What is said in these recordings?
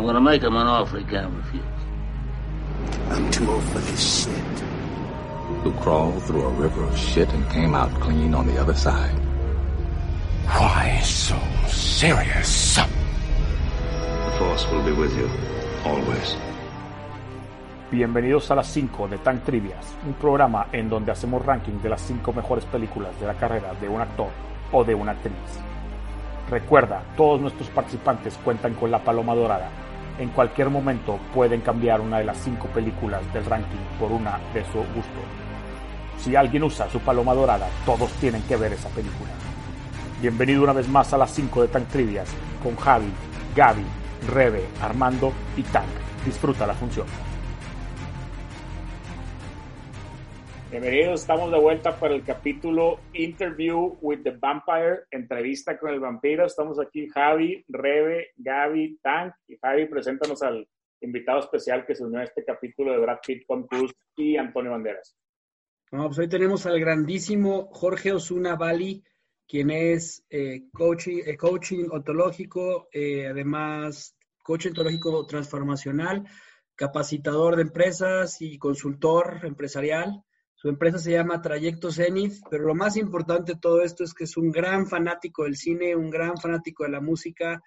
I'm gonna make him an offer he can't refuse. I'm too old for this shit. Who crawled through a river of shit and came out clean on the other side. Why so serious? The Force will be with you, always. Bienvenidos a las 5 de Tank Trivias, un programa en donde hacemos ranking de las 5 mejores películas de la carrera de un actor o de una actriz. Recuerda, todos nuestros participantes cuentan con la paloma dorada. En cualquier momento pueden cambiar una de las 5 películas del ranking por una de su gusto. Si alguien usa su paloma dorada, todos tienen que ver esa película. Bienvenido una vez más a las 5 de Tank Trivias con Javi, Gaby, Rebe, Armando y Tank. Disfruta la función. Bienvenidos, estamos de vuelta para el capítulo Interview with the Vampire, entrevista con el vampiro. Estamos aquí Javi, Rebe, Gaby, Tank y Javi, preséntanos al invitado especial que se unió a este capítulo de Brad Pitt, Tom Cruise y Antonio Banderas. Pues hoy tenemos al grandísimo Jorge Osuna Bali, quien es eh, coaching, eh, ontológico, eh, además coach ontológico transformacional, capacitador de empresas y consultor empresarial. Su empresa se llama Trayecto Zenith, pero lo más importante de todo esto es que es un gran fanático del cine, un gran fanático de la música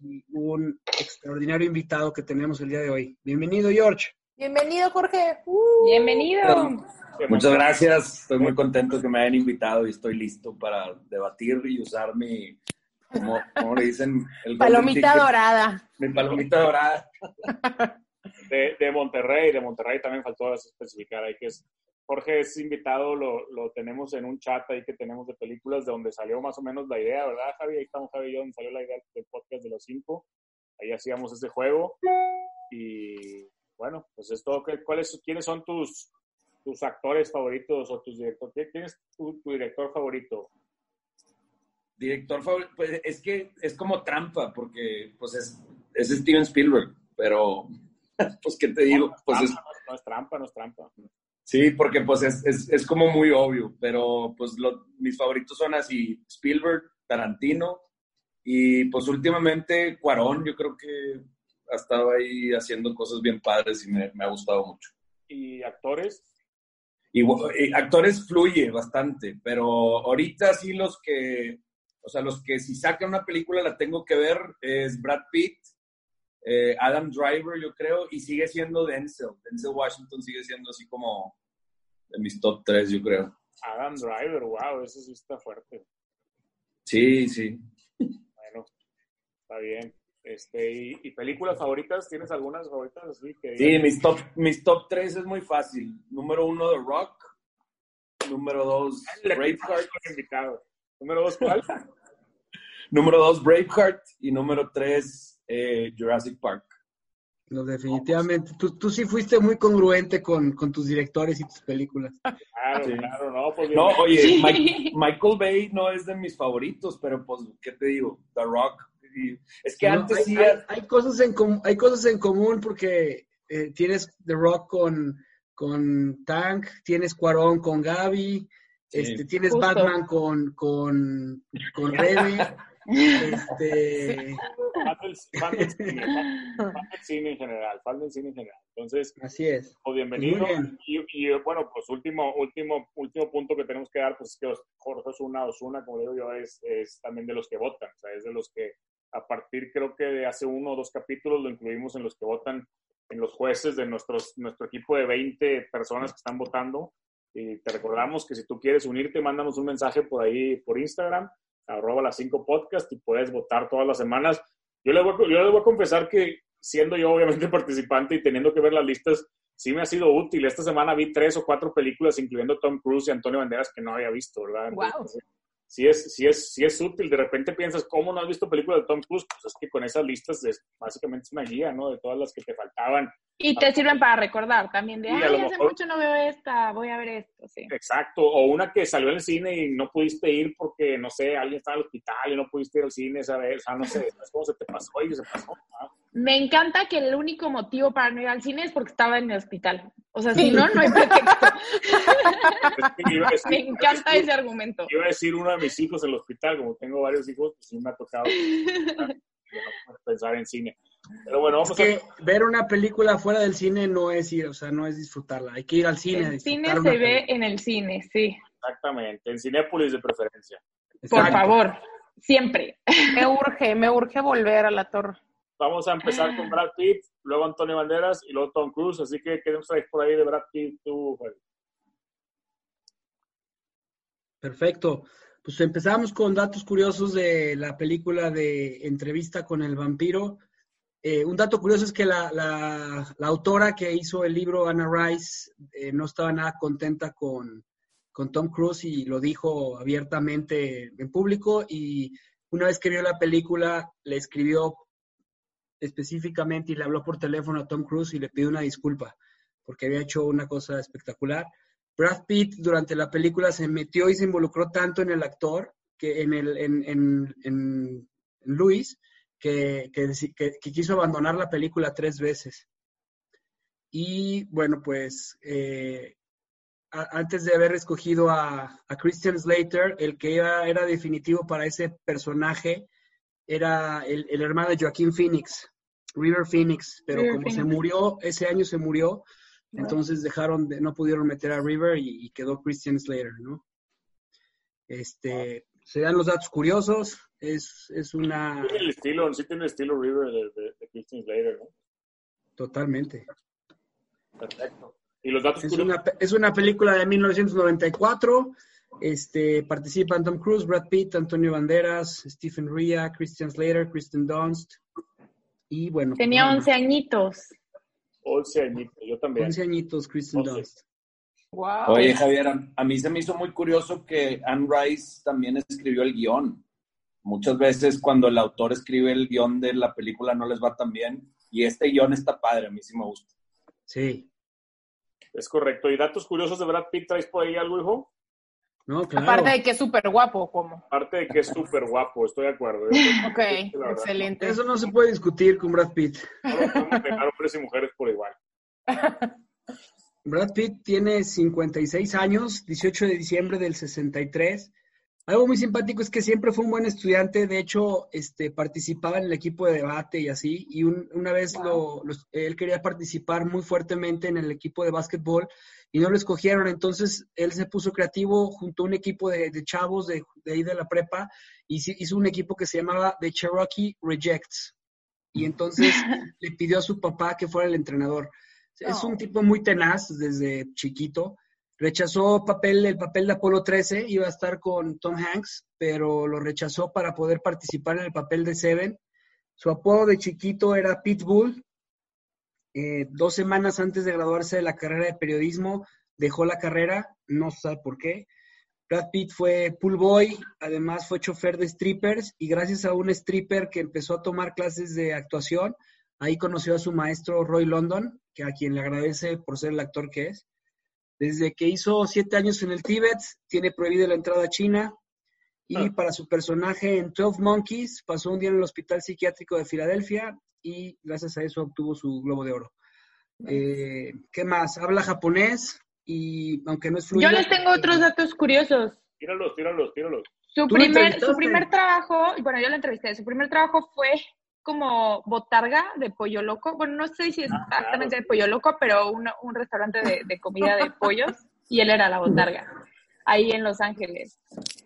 y un extraordinario invitado que tenemos el día de hoy. Bienvenido, George. Bienvenido, Jorge. Uh. Bienvenido. Muchas gracias. Estoy muy contento que me hayan invitado y estoy listo para debatir y usar mi, como, como le dicen, el palomita ticket, dorada. Mi palomita dorada. De, de, Monterrey, de Monterrey también faltó especificar ahí que es Jorge es invitado, lo, lo, tenemos en un chat ahí que tenemos de películas de donde salió más o menos la idea, ¿verdad, Javi? Ahí estamos Javi y yo, donde salió la idea del podcast de los cinco. Ahí hacíamos ese juego. Y bueno, pues es todo. ¿Cuáles, ¿Quiénes son tus, tus actores favoritos o tus directores? ¿Quién es tu, tu director favorito? Director favorito, pues es que es como trampa, porque pues es, es Steven Spielberg, pero pues qué te digo, no, no pues trampa, es... No, no es trampa, no es trampa. Sí, porque pues es, es, es como muy obvio, pero pues lo, mis favoritos son así, Spielberg, Tarantino y pues últimamente Cuarón, yo creo que ha estado ahí haciendo cosas bien padres y me, me ha gustado mucho. ¿Y actores? Y, y, actores fluye bastante, pero ahorita sí los que, o sea, los que si sacan una película la tengo que ver es Brad Pitt, eh, Adam Driver, yo creo, y sigue siendo Denzel. Denzel Washington sigue siendo así como de mis top 3, yo creo. Adam Driver, wow, eso sí está fuerte. Sí, sí. Bueno, está bien. Este, ¿y, y películas favoritas? ¿Tienes algunas favoritas? Así que sí, mis top, mis top 3 es muy fácil. Número 1, The Rock. Número 2, Braveheart. Número 2, ¿cuál? número 2, Braveheart. Y número 3, eh, Jurassic Park. No, definitivamente. Tú, tú sí fuiste muy congruente con, con, tus directores y tus películas. Claro, sí. claro, no. Pues no, oye, sí. Mike, Michael Bay no es de mis favoritos, pero pues, ¿qué te digo? The Rock. Es que no, antes hay, sí. Hay, hay, cosas en hay cosas en común porque eh, tienes The Rock con, con Tank, tienes Cuarón con Gaby, sí, este, tienes justo. Batman con, con, con Rebe. Este... Fan del, fan, del cine, cine en general, fan del cine en general. Entonces, así es. Pues bienvenido. Y, y, bueno, pues último, último, último punto que tenemos que dar, pues es que Jorge Osuna, Osuna, como digo yo, es, es también de los que votan, o sea, es de los que a partir creo que de hace uno o dos capítulos lo incluimos en los que votan, en los jueces de nuestros, nuestro equipo de 20 personas que están votando. Y te recordamos que si tú quieres unirte, mándanos un mensaje por ahí, por Instagram, arroba las 5 podcast y puedes votar todas las semanas. Yo les, voy, yo les voy a confesar que siendo yo obviamente participante y teniendo que ver las listas, sí me ha sido útil. Esta semana vi tres o cuatro películas, incluyendo Tom Cruise y Antonio Banderas, que no había visto, ¿verdad? Entonces, sí es, sí, es, sí es útil. De repente piensas, ¿cómo no has visto películas de Tom Cruise? Pues es que con esas listas es, básicamente es una guía, ¿no? De todas las que te faltaban. Y te sirven para recordar también de, ay, hace mejor- mucho no veo esta, voy a ver esto, sí. Exacto. O una que salió en el cine y no pudiste ir porque, no sé, alguien estaba en el hospital y no pudiste ir al cine esa vez. O sea, no sé, es como se te pasó y se pasó. ¿no? Me encanta que el único motivo para no ir al cine es porque estaba en el hospital. O sea, si no, no hay pretexto. Es que Me encanta ese argumento. Iba a decir uno de mis hijos en el hospital, como tengo varios hijos, pues sí me ha tocado pensar en cine. Pero bueno, Es vamos que a... ver una película fuera del cine no es ir, o sea, no es disfrutarla. Hay que ir al cine. a El disfrutar cine se ve película. en el cine, sí. Exactamente, en Cinépolis de preferencia. Por Exacto. favor, siempre. Me urge, me urge volver a la torre. Vamos a empezar con Brad Pitt, luego Antonio Banderas y luego Tom Cruise, así que ¿qué nos traes por ahí de Brad Pitt tú, Freddy? Perfecto. Pues empezamos con datos curiosos de la película de Entrevista con el vampiro. Eh, un dato curioso es que la, la- la autora que hizo el libro, Anna Rice, eh, no estaba nada contenta con, con Tom Cruise y lo dijo abiertamente en público y una vez que vio la película le escribió específicamente y le habló por teléfono a Tom Cruise y le pidió una disculpa porque había hecho una cosa espectacular. Brad Pitt durante la película se metió y se involucró tanto en el actor, que en, el, en, en, en Luis, que, que, que- quiso abandonar la película tres veces. Y bueno, pues eh, antes de haber escogido a, a Christian Slater, el que era definitivo para ese personaje era el, el hermano de Joaquín Phoenix, River Phoenix, pero River como se murió, ese año se murió, entonces dejaron, de, no pudieron meter a River y, y quedó Christian Slater, ¿no? Este, se dan los datos curiosos, es, es una, Tiene el estilo, sí tiene el estilo River de, de, de Christian Slater, ¿no? totalmente. Perfecto. Y los datos Es curiosos, una, pe- es una película de 1994. Este, participan Tom Cruise, Brad Pitt, Antonio Banderas, Stephen Ria, Christian Slater, Kristen Dunst. Y bueno, Tenía bueno, 11 añitos. 11 añitos, yo también. 11 añitos, Kristen 11. Dunst. Wow. Oye, Javier, a, a mí se me hizo muy curioso que Anne Rice también escribió el guion. Muchas veces cuando el autor escribe el guion de la película no les va tan bien. Y este guion está padre, a mí sí me gusta. Sí, Es correcto. ¿Y datos curiosos de Brad Pitt traes por ahí algo, hijo? No, claro. Aparte de que es súper guapo, como. Aparte de que es súper guapo, estoy de acuerdo. Yo- Ok, excelente. Eso no se puede discutir con Brad Pitt. No podemos dejar hombres y mujeres por igual. Brad Pitt tiene 56 años, 18 de diciembre del 63. Algo muy simpático es que siempre fue un buen estudiante, de hecho, este, participaba en el equipo de debate y así, y un- una vez lo, lo- él quería participar muy fuertemente en el equipo de básquetbol y no lo escogieron, entonces él se puso creativo junto a un equipo de, de chavos de, de ahí de la prepa y hizo un equipo que se llamaba The Cherokee Rejects. Y entonces le pidió a su papá que fuera el entrenador. Es un tipo muy tenaz desde chiquito. Rechazó papel, el papel de Apolo 13, iba a estar con Tom Hanks, pero lo rechazó para poder participar en el papel de Seven. Su apodo de chiquito era Pitbull. Eh, dos semanas antes de graduarse de la carrera de periodismo, dejó la carrera, no sabe por qué. Brad Pitt fue pool boy, además fue chofer de strippers y gracias a un stripper que empezó a tomar clases de actuación, ahí conoció a su maestro Roy London, que a quien le agradece por ser el actor que es. Desde que hizo siete años en el Tíbet, tiene prohibida la entrada a China. Y para su personaje en 12 Monkeys, pasó un día en el Hospital Psiquiátrico de Filadelfia y gracias a eso obtuvo su Globo de Oro. Eh, ¿Qué más? Habla japonés y aunque no es fluido... Yo les tengo otros datos curiosos. Tíralos, tíralos, tíralos. Su primer, su primer trabajo, bueno, yo lo entrevisté, su primer trabajo fue como botarga de pollo loco. Bueno, no sé si es Ah, exactamente de pollo loco, pero un, un restaurante de, de comida de pollos y él era la botarga, ahí en Los Ángeles.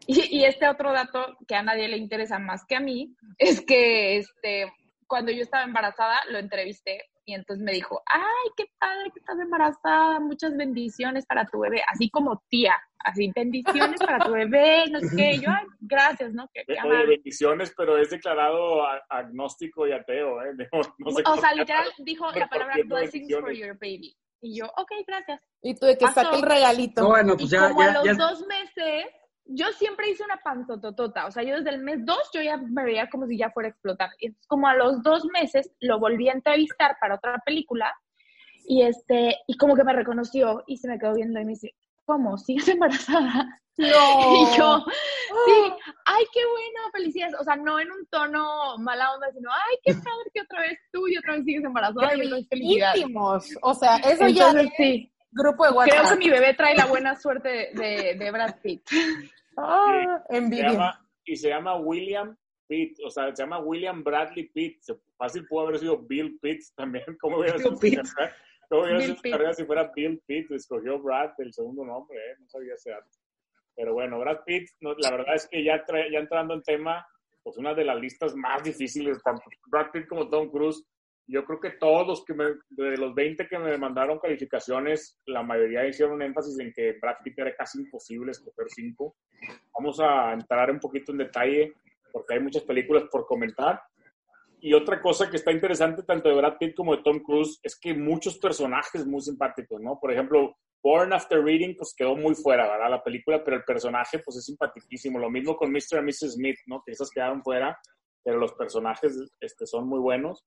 Y, y este otro dato que a nadie le interesa más que a mí es que este, cuando yo estaba embarazada lo entrevisté y entonces me dijo, ay, qué padre que estás embarazada, muchas bendiciones para tu bebé, así como tía, así bendiciones para tu bebé, no sé qué, yo, ay, gracias, ¿no? Qué, qué Oye, bendiciones, pero es declarado agnóstico y ateo, ¿eh? No, no sé O sea, literal dijo la palabra blessings for your baby. Y yo, ok, gracias. Y tú de que saque el regalito. No, bueno, pues y ya, como a ya, los ya. dos meses, yo siempre hice una panzototota. O sea, yo desde el mes dos, yo ya me veía como si ya fuera a explotar. Y entonces, como a los dos meses, lo volví a entrevistar para otra película. Y este, y como que me reconoció y se me quedó viendo y me dice, ¿cómo? ¿Sigues embarazada? No. Y yo, sí, ay, qué bueno, felicidades. O sea, no en un tono mala onda, sino, ay, qué padre que otra vez tú y otra vez sigues embarazada y vez felicidades. O sea, eso ya es sí. Grupo de Creo WhatsApp. que mi bebé trae la buena suerte de, de, Brad Pitt. Ah, Se envidia. llama, y se llama William Pitt, o sea, se llama William Bradley Pitt. Se- Fácil pudo haber sido Bill Pitt también. ¿Cómo hubiera sido? ¿Cómo hubiera sido carrera si fuera Bill Pitt? Escogió Brad, el segundo nombre, ¿eh? no sabía ese dato. Pero bueno, Brad Pitt, no, la verdad es que ya, ya entrando en tema, pues una de las listas más difíciles, tanto Brad Pitt como Tom Cruise. Yo creo que todos los que me, de los 20 que me mandaron calificaciones, la mayoría hicieron énfasis en que Brad Pitt era casi imposible escoger cinco. Vamos a entrar un poquito en detalle porque hay muchas películas por comentar. Y otra cosa que está interesante tanto de Brad Pitt como de Tom Cruise es que muchos personajes muy simpáticos, ¿no? Por ejemplo, Born After Reading, pues quedó muy fuera, ¿verdad? La película, pero el personaje, pues es simpaticísimo. Lo mismo con Mr. y Mrs. Smith, ¿no? Que esas quedaron fuera, pero los personajes este, son muy buenos.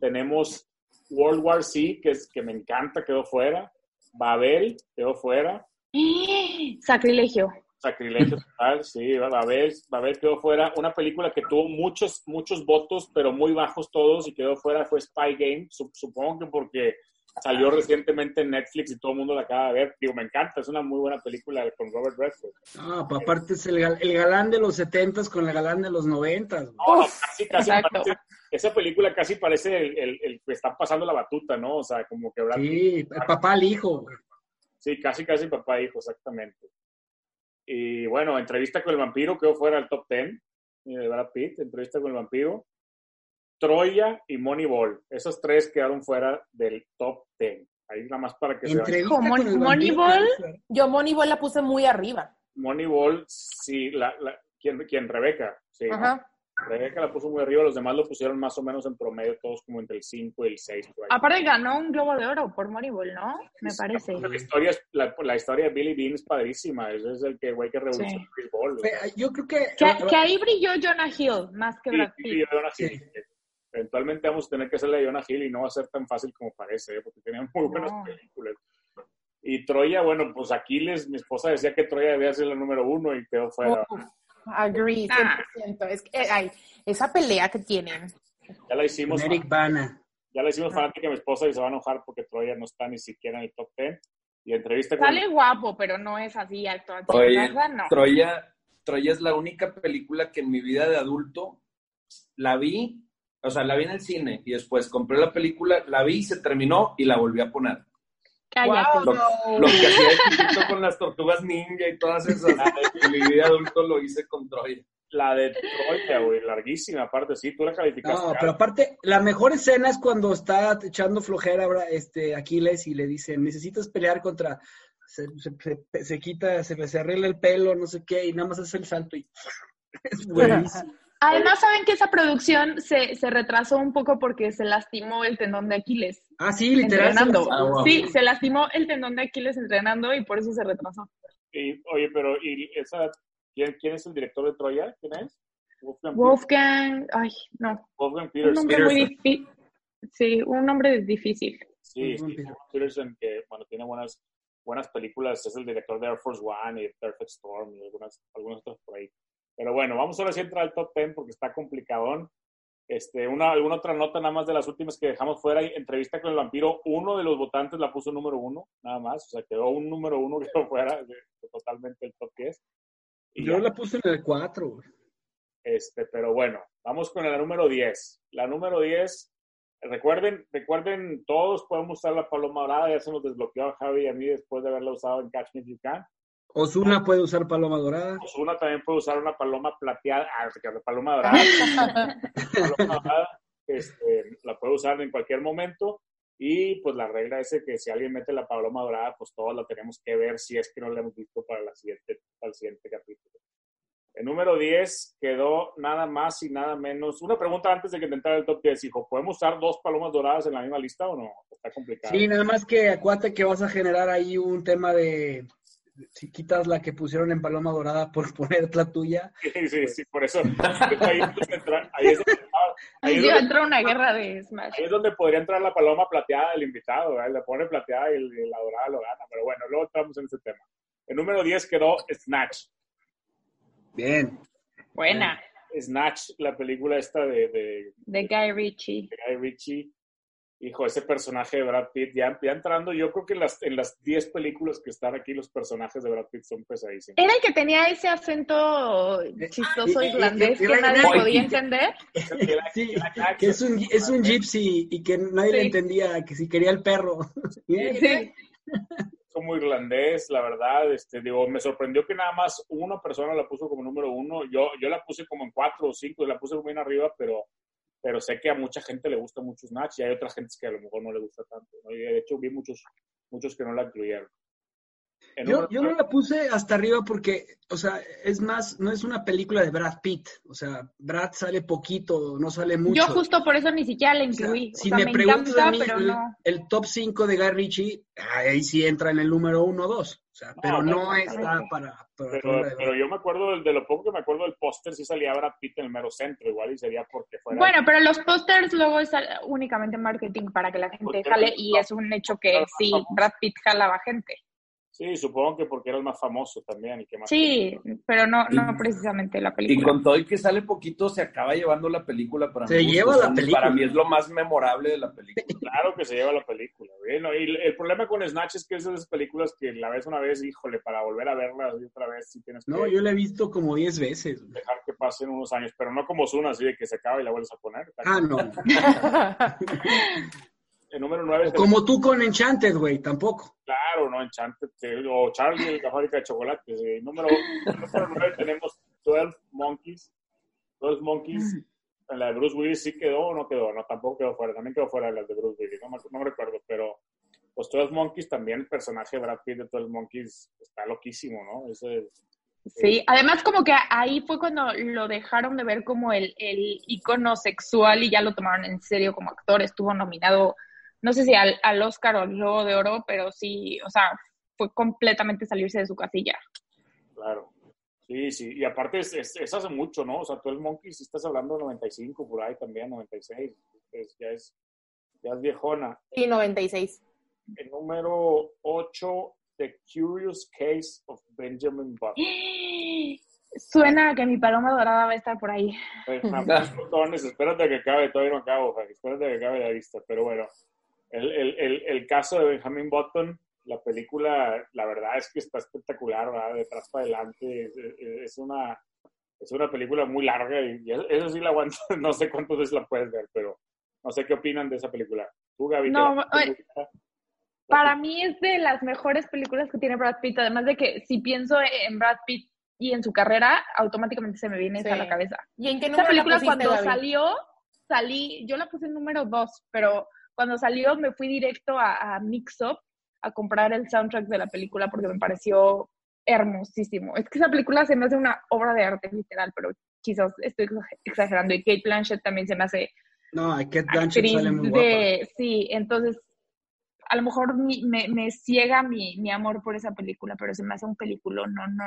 Tenemos World War Z, que, es, que me encanta, quedó fuera. Babel, quedó fuera. Sacrilegio. Sacrilegio total, sí, Babel, Babel quedó fuera. Una película que tuvo muchos, muchos votos, pero muy bajos todos y quedó fuera fue Spy Game. Sup- Supongo que porque salió recientemente en Netflix y todo el mundo la acaba de ver. Digo, me encanta, es una muy buena película con Robert Redford. Ah, pa- aparte es el, gal- el galán de los setentas con el galán de los noventas. güey. No, no, casi, casi exacto. parece- esa película casi parece el, el, el que está pasando la batuta, ¿no? O sea, como que Brad Pitt- Sí, el papá al hijo. güey. Sí, casi, casi papá e hijo, exactamente. Y bueno, entrevista con el vampiro quedó fuera del top 10 eh, de Brad Pitt, entrevista con el vampiro. Troya y Moneyball, esos tres quedaron fuera del top 10. Ahí nada más para que se vean. Entrevista el vampiro, Moneyball. Yo Moneyball la puse muy arriba. Moneyball, sí, la, la, ¿quién, quién? Rebeca. Sí, ¿no? Ajá. Rebeca la puso muy arriba, los demás lo pusieron más o menos en promedio, todos como entre el 5 y el 6. Por ahí. Aparte ganó un Globo de Oro por Moneyball, ¿no? Me parece. La historia, es- la, la historia de Billy Bean es padrísima, ese es el que güey que revolucionó Sí. el béisbol. o sea. Fe- Yo creo que. Que, que ahí brilló Jonah Hill más que Sí, Brad sí, Pitt. Jonah Hill. Eventualmente vamos a tener que hacerle a Jonah Hill y no va a ser tan fácil como parece, ¿eh? porque tenía muy buenas No. películas. Y Troya, bueno, pues Aquiles, mi esposa decía que Troya debía ser la número uno y quedó fuera. Uf, agree, Ah. 100%. Es que, ay, esa pelea que tienen. Ya la hicimos, Eric Bana. ya la hicimos fanática a mi esposa y se va a enojar porque Troya no está ni siquiera en el top 10. Y entrevista con... Sale guapo, pero no es así acto. Oye. No. Troya, Troya es la única película que en mi vida de adulto la vi, o sea, la vi en el cine y después compré la película, la vi, se terminó y la volví a poner. Cállate. Wow. Lo, lo que hacía de chiquito con las tortugas ninja y todas esas, en mi vida adulto lo hice con Troya. La de Troya, güey, larguísima, aparte, sí, tú la calificaste. No, pero aparte, la mejor escena es cuando está echando flojera ahora, este, Aquiles y le dicen, necesitas pelear contra... Se, se, se- se quita, se, se arregla el pelo, no sé qué, y nada más hace el salto y... Es buenísimo. Además, saben que esa producción se, se retrasó un poco porque se lastimó el tendón de Aquiles Ah, sí, literal. entrenando. Ah, wow. Sí, se lastimó el tendón de Aquiles entrenando y por eso se retrasó. Y, oye, pero ¿y esa, ¿quién, quién es el director de Troya? ¿Quién es? Wolfgang, Wolfgang, ay, no, Wolfgang un Peterson. nombre muy difícil. Sí, un nombre difícil. Sí, Wolfgang sí, Peterson. Wolfgang Peterson, que bueno, tiene buenas, buenas películas, es el director de Air Force One y Perfect Storm y algunas, algunas otras por ahí. Pero bueno, vamos ahora sí a entrar al top 10 porque está complicadón. Este, una, alguna otra nota nada más de las últimas que dejamos fuera, entrevista con el vampiro, uno de los votantes la puso número uno, nada más, o sea, quedó un número uno que fuera de, de totalmente el top 10. Y Yo ya. la puse en el 4. Este, pero bueno, vamos con la número 10. La número 10, recuerden, recuerden, todos podemos usar la paloma dorada, ya se nos desbloqueó a Javi y a mí después de haberla usado en Catch Me If You Can. Osuna puede usar paloma dorada. Osuna también puede usar una paloma plateada, ah, que la paloma dorada, paloma dorada, este, la puede usar en cualquier momento. Y pues la regla es que si alguien mete la paloma dorada, pues todos la tenemos que ver si es que no la hemos visto para, la siguiente, para el siguiente capítulo. El número 10 quedó nada más y nada menos. Una pregunta antes de que te entrara el top 10, hijo. ¿Podemos usar dos palomas doradas en la misma lista o no? está complicado. Sí, nada más que acuérdate que vas a generar ahí un tema de si quitas la que pusieron en Paloma Dorada por poner la tuya. Sí, sí, sí, por eso. Ahí entra- ahí es donde- ahí es donde- entró una guerra de Smash. Ahí es donde podría entrar la paloma plateada del invitado, ¿verdad? Le pone plateada y la dorada lo gana. Pero bueno, luego entramos en ese tema. El número 10 quedó Snatch. Bien. Buena. Snatch, la película esta de, de, De Guy Ritchie. de Guy Ritchie. Hijo, ese personaje de Brad Pitt, ya, ya entrando, yo creo que en las, en las 10 películas que están aquí, los personajes de Brad Pitt son pesadísimos. Era el que tenía ese acento chistoso y- irlandés y- y- que nadie podía entender. Sí, que es un, es un gypsy y que nadie le entendía que si quería el perro. Sí. como irlandés, la verdad, este, digo, me sorprendió que nada más una persona la puso como número uno, yo, yo la puse como en cuatro o cinco, la puse bien arriba, pero, pero sé que a mucha gente le gusta mucho Snatch y hay otras gentes que a lo mejor no le gusta tanto, ¿no? y de hecho vi muchos, muchos que no la incluyeron. En Yo, yo no la puse hasta arriba porque, o sea, es más, no es una película de Brad Pitt. O sea, Brad sale poquito, no sale mucho. Yo justo por eso ni siquiera la O sea, incluí. O si sea, me, me, preguntas encanta, a mí pero el, no. el top 5 de Guy Ritchie, ahí sí entra en el número 1 o 2. O sea, pero no, no, está para, para Pero, pero yo me acuerdo, del- de lo poco que me acuerdo del póster, sí salía Brad Pitt en el mero centro, igual y sería porque fuera... Bueno, pero los pósters luego es únicamente marketing para que la gente jale y es un hecho que sí, Brad Pitt jalaba gente. Sí, supongo que porque era el más famoso también y que más... Sí, pero no, no Y- precisamente la Y película. con todo y que sale poquito, se acaba llevando la película para Se mi gusto. lleva la película. Para mí es lo más memorable de la película. Claro que se lleva la película. No, y el, problema con Snatch es que es de esas películas que la ves una vez, híjole, para volver a verla y otra vez, sí tienes que No, yo la he visto como 10 veces. güey. dejar que pasen unos años, pero no como Zuna, así de que se acaba y la vuelves a poner. Ah, no. El número 9 O como tú con Enchanted, güey, tampoco. Claro, ¿no? Enchanted, o Charlie, la fábrica de chocolates. eh. Número, número 9 tenemos 12 Monkeys. 12 Monkeys. En la de Bruce Willis sí quedó o no quedó. No, tampoco quedó fuera. También quedó fuera de las de Bruce Willis. No me, no me recuerdo, pero los 12 Monkeys también, el personaje de Brad Pitt de 12 Monkeys está loquísimo, ¿no? Ese, Sí, además como que ahí fue cuando lo dejaron de ver como el, el icono sexual y ya lo tomaron en serio como actor. Estuvo nominado, no sé si al, al Oscar o al Globo de Oro, pero sí, o sea, fue completamente salirse de su casilla. claro. Sí, sí. Y aparte es, es, es hace mucho, ¿no? O sea, 12 Monkeys, si estás hablando de 95 por ahí también, 96. Es- ya, es, ya es viejona. Sí, 96. El número 8, The Curious Case of Benjamin Button. Suena a que mi paloma dorada va a estar por ahí. Botones, espérate a que acabe, todavía no acabo, espérate a que acabe la lista, pero bueno, el, el, el, el caso de Benjamin Button, la película, la verdad es que está espectacular, ¿verdad? detrás para adelante, es, es- una, es una película muy larga y, y eso sí la aguanto, no sé cuántas veces la puedes ver, pero no sé qué opinan de esa película. Tú, Gaby, No, ¿te la- Para mí es de las mejores películas que tiene Brad Pitt, además de que si pienso en Brad Pitt y en su carrera, automáticamente se me viene esa a la Sí. cabeza. ¿Y en qué Esa número la película pusiste, cuando Gaby? salió, salí, yo la puse en número dos, pero cuando salió me fui directo a, a Mix Up a comprar el soundtrack de la película porque me pareció hermosísimo. Es que esa película se me hace una obra de arte literal, pero quizás estoy exa- exagerando. Y Kate Blanchett también se me hace No, Kate Blanchett sale muy guapa. de... Sí, entonces a lo mejor mi- me, me ciega mi, mi amor por esa película, pero se me hace un película, no, no,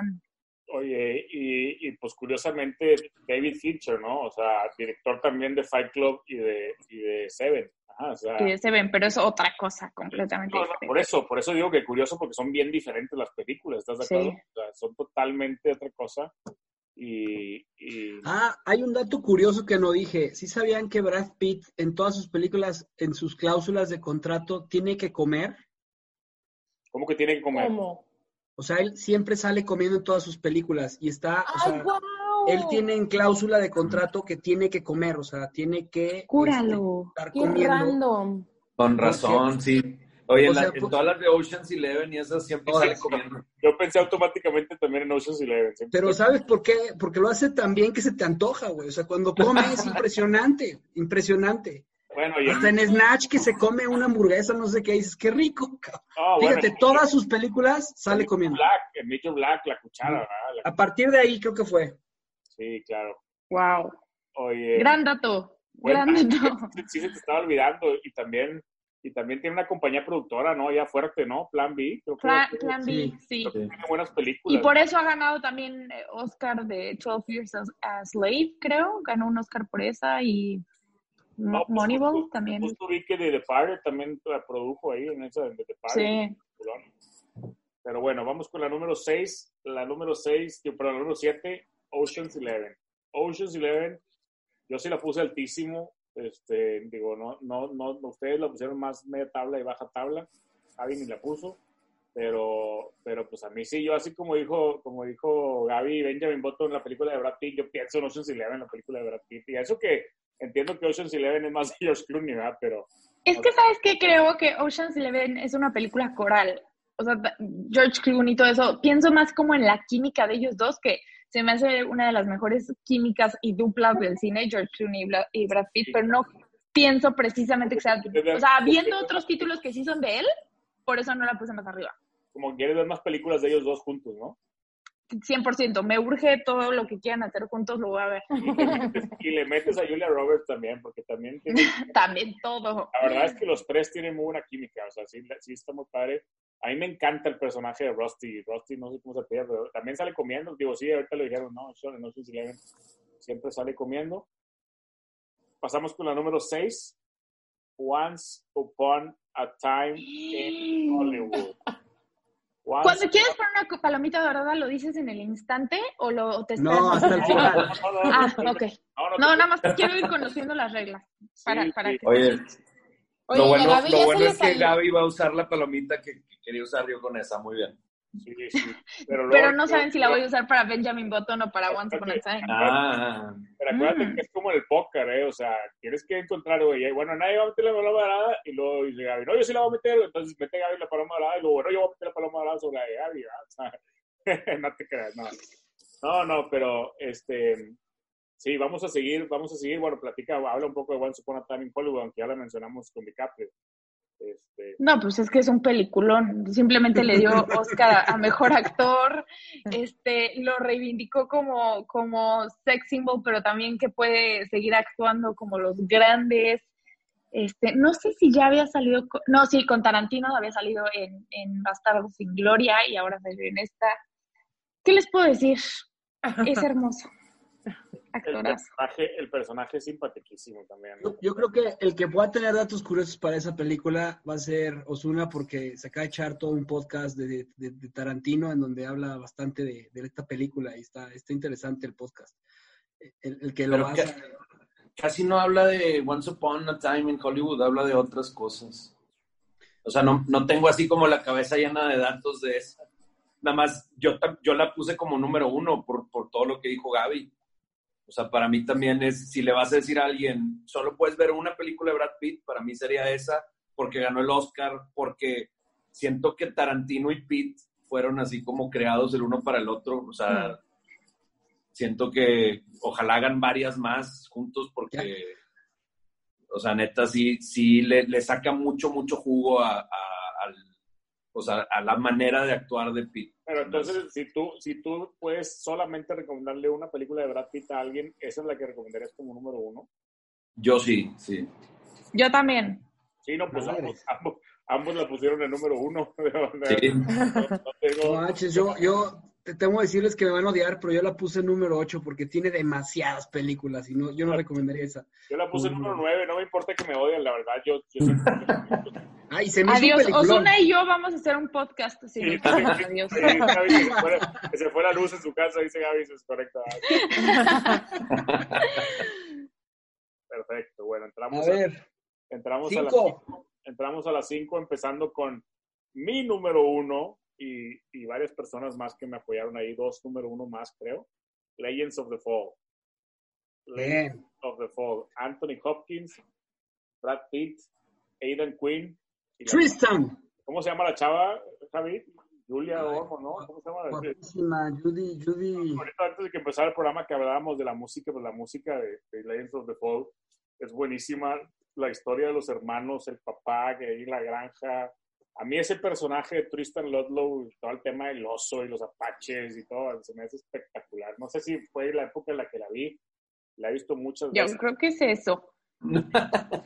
Oye, y, y pues curiosamente David Fincher, ¿no? O sea, director también de Fight Club y de, y de Seven. Ajá, o sea, se ven, pero es otra cosa completamente no, no, diferente. por eso, por eso digo que curioso porque son bien diferentes las películas, ¿estás de Sí. acuerdo? O sea, son totalmente otra cosa. Y, y Ah, hay un dato curioso que no dije. ¿Sí sabían que Brad Pitt en todas sus películas, en sus cláusulas de contrato, tiene que comer? ¿cómo que tiene que comer? ¿Cómo? O sea, él siempre sale comiendo en todas sus películas y está, o ¡Ay, sea, guau! Él tiene en cláusula de contrato que tiene que comer, o sea, tiene que Cúralo. este, estar ¡Qué comiendo. random! Con razón, sí. Oye, O en, la- sea, en pues- todas las de Ocean's Eleven y esas siempre sale comiendo. Yo pensé automáticamente también en Ocean's Eleven. siempre Pero ¿sabes por qué? Porque lo hace tan bien que se te antoja, güey. O sea, cuando come es impresionante, impresionante. Bueno, y Hasta en Snatch que se come una hamburguesa, no sé qué, dices, qué rico. Ah, bueno, Fíjate, todas sus películas sale en comiendo. Black, en Black, la cuchara, ¿verdad? La- A partir de ahí creo que fue. Sí, claro. Wow. Oye. Gran dato. Bueno, Gran dato. sí se te estaba olvidando y también y también tiene una compañía productora, ¿no? Ya fuerte, ¿no? Plan B. Creo que Plan, B, sí. que tiene buenas películas. Y por eso ha ganado también eh, Oscar de 12 Years a, a Slave, creo. Ganó un Oscar por esa y No, pues, Moneyball justo- también. Justo vi que The Departed también la produjo ahí en esa de The Departed. Sí. Pero bueno, vamos con la número 6. La número 6, pero la número 7, Ocean's Eleven. Ocean's Eleven, yo sí la puse altísimo. Este, digo, no, no, no, ustedes la pusieron más media tabla y baja tabla. Javi ni la puso. Pero, pero pues a mí sí, yo así como dijo, como dijo Gaby Benjamin Button en la película de Brad Pitt, yo pienso en Ocean's Eleven, la película de Brad Pitt. Y eso que entiendo que Ocean's Eleven es más de George Clooney, ¿verdad? Pero Es que, ¿sabes qué? Creo que Ocean's Eleven es una película coral. O sea, George Clooney y todo eso. Pienso más como en la química de ellos dos, que se me hace una de las mejores químicas y duplas del cine, George Clooney y Brad Pitt, pero no pienso precisamente que sea... O sea, viendo otros títulos que sí son de él, por eso no la puse más arriba. como quieres ver más películas de ellos dos juntos, ¿no? 100%. Me urge todo lo que quieran hacer juntos, lo voy a ver. Y le metes a Julia Roberts también, porque también tiene, También todo. la verdad es que los tres tienen muy buena química, o sea, sí, sí está muy padre. A mí me encanta el personaje de Rusty. Rusty no sé cómo se pierde, pero también sale comiendo. Digo, sí, ahorita lo dijeron, no, Sean, no sé si le siempre sale comiendo. Pasamos con la número 6. Once Upon a Time in Hollywood. Once Cuando quieres poner una palomita dorada, ¿lo dices en el instante o lo te esperas No, hasta el final. No, no, no, Ah, ok. no, no, No, te- nada más quiero ir conociendo las reglas. Para, Sí, para sí. que... Oye, Oye, lo bueno, Gaby lo bueno es que salió. Gaby va a usar la palomita que, que quería usar yo con esa. Muy bien. Sí, sí. Pero, Pero no saben si la voy a usar para Benjamin Button o para Once Upon a Time. Ah, Pero acuérdate Mm. que es como el póker, ¿eh? O sea, tienes que encontrar, güey, bueno, nadie va a meter la paloma dorada y luego dice Gaby, no, yo sí la voy a meter, entonces mete Gaby la paloma dorada y luego, bueno, yo voy a meter la paloma dorada sobre la de Gaby, ¿verdad? O sea, no te creas, no. No, no, pero, este, sí, vamos a seguir, vamos a seguir, bueno, platica, habla un poco de Once Upon a Time in Hollywood, aunque ya la mencionamos con DiCaprio. Este, No, pues es que es un peliculón. Simplemente le dio Oscar a, mejor actor. Este, lo reivindicó como, como sex symbol, pero también que puede seguir actuando como los grandes. Este, no sé si ya había salido, con- no, sí, con Tarantino había salido en, en Bastardo sin Gloria y ahora salió en esta. ¿Qué les puedo decir? Es hermoso. El, personaje, el personaje es simpaticísimo también, ¿no? Yo, yo creo que el que pueda tener datos curiosos para esa película va a ser Osuna porque se acaba de echar todo un podcast de, de- de Tarantino en donde habla bastante de, de esta película y está, está interesante el podcast. El, el que lo va a que- hacer- casi no habla de Once Upon a Time in Hollywood, habla de otras cosas. O sea, no, no tengo así como la cabeza llena de datos de esa. Nada más, yo, yo la puse como número uno por, por todo lo que dijo Gaby. O sea, para mí también es, si le vas a decir a alguien, solo puedes ver una película de Brad Pitt, para mí sería esa, porque ganó el Oscar, porque siento que Tarantino y Pitt fueron así como creados el uno para el otro. O sea, siento que ojalá hagan varias más juntos porque, o sea, neta, sí, sí le, le saca mucho, mucho jugo a, o sea, a la manera de actuar de Pitt. Pero entonces, si tú, si tú puedes solamente recomendarle una película de Brad Pitt a alguien, esa es la que recomendarías como número uno. Yo sí, sí. Yo también. Sí, no, pues ambos, ambos, ambos la pusieron en número uno. Sí. No, no tengo- No yo, yo te tengo que decirles que me van a odiar, pero yo la puse número 8 porque tiene demasiadas películas y no, yo no recomendaría esa. yo la puse Mm. número nueve, no me importa que me odien, la verdad, yo, yo siempre- Ay, se me Adiós. Osuna y yo vamos a hacer un podcast. así, Sí, sí, Adiós. sí, Gaby, que, se fuera, que se fue la luz en su casa, dice Gaby, eso es correcto. Perfecto, bueno, entramos a, ver, entramos a las cinco. entramos a las 5 empezando con mi número uno y, y varias personas más que me apoyaron ahí, dos número uno más creo. Legends of the Fall. Legends Bien. of the Fall. Anthony Hopkins, Brad Pitt, Aidan Quinn. y la- Tristan. ¿Cómo se llama la chava, Javi? Julia Ormo, ¿no? ¿Cómo se llama? Guapísima, Judy, Judy. Ahorita antes de que empezara el programa que hablábamos de la música, pues la música de, de Legends of the Fall es buenísima. La historia de los hermanos, el papá, que ahí en la granja. A mí ese personaje de Tristan Ludlow, todo el tema del oso y los apaches y todo, se me hace espectacular. No sé si fue la época en la que la vi. La he visto muchas Yo veces. creo que es eso.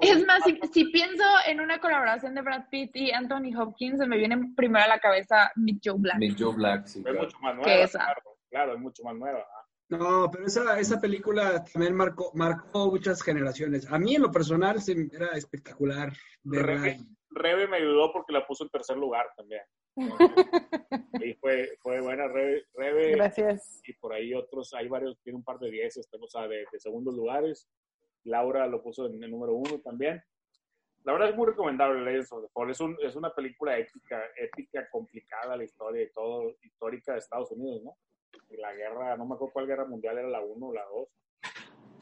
Es más, si, pienso en una colaboración de Brad Pitt y Anthony Hopkins, se me viene primero a la cabeza Meet Joe Black. Joe Black, sí. es claro. mucho más nueva. esa. Claro, claro, es mucho más nueva. ¿ah? No, pero esa, esa película también marcó, marcó muchas generaciones. A mí en lo personal se me- era espectacular y- Rebe me ayudó porque la puso en tercer lugar también. y fue, fue buena Rebe, Rebe Gracias. y por ahí otros, hay varios, tiene un par de dieces, o sea, de, de segundos lugares. Laura lo puso en el número uno también. La verdad es muy recomendable Legends of the Fall. Es, un, es una película épica, épica, complicada la historia y todo, histórica de Estados Unidos, ¿no? Y la guerra, no me acuerdo cuál guerra mundial era la uno o la dos.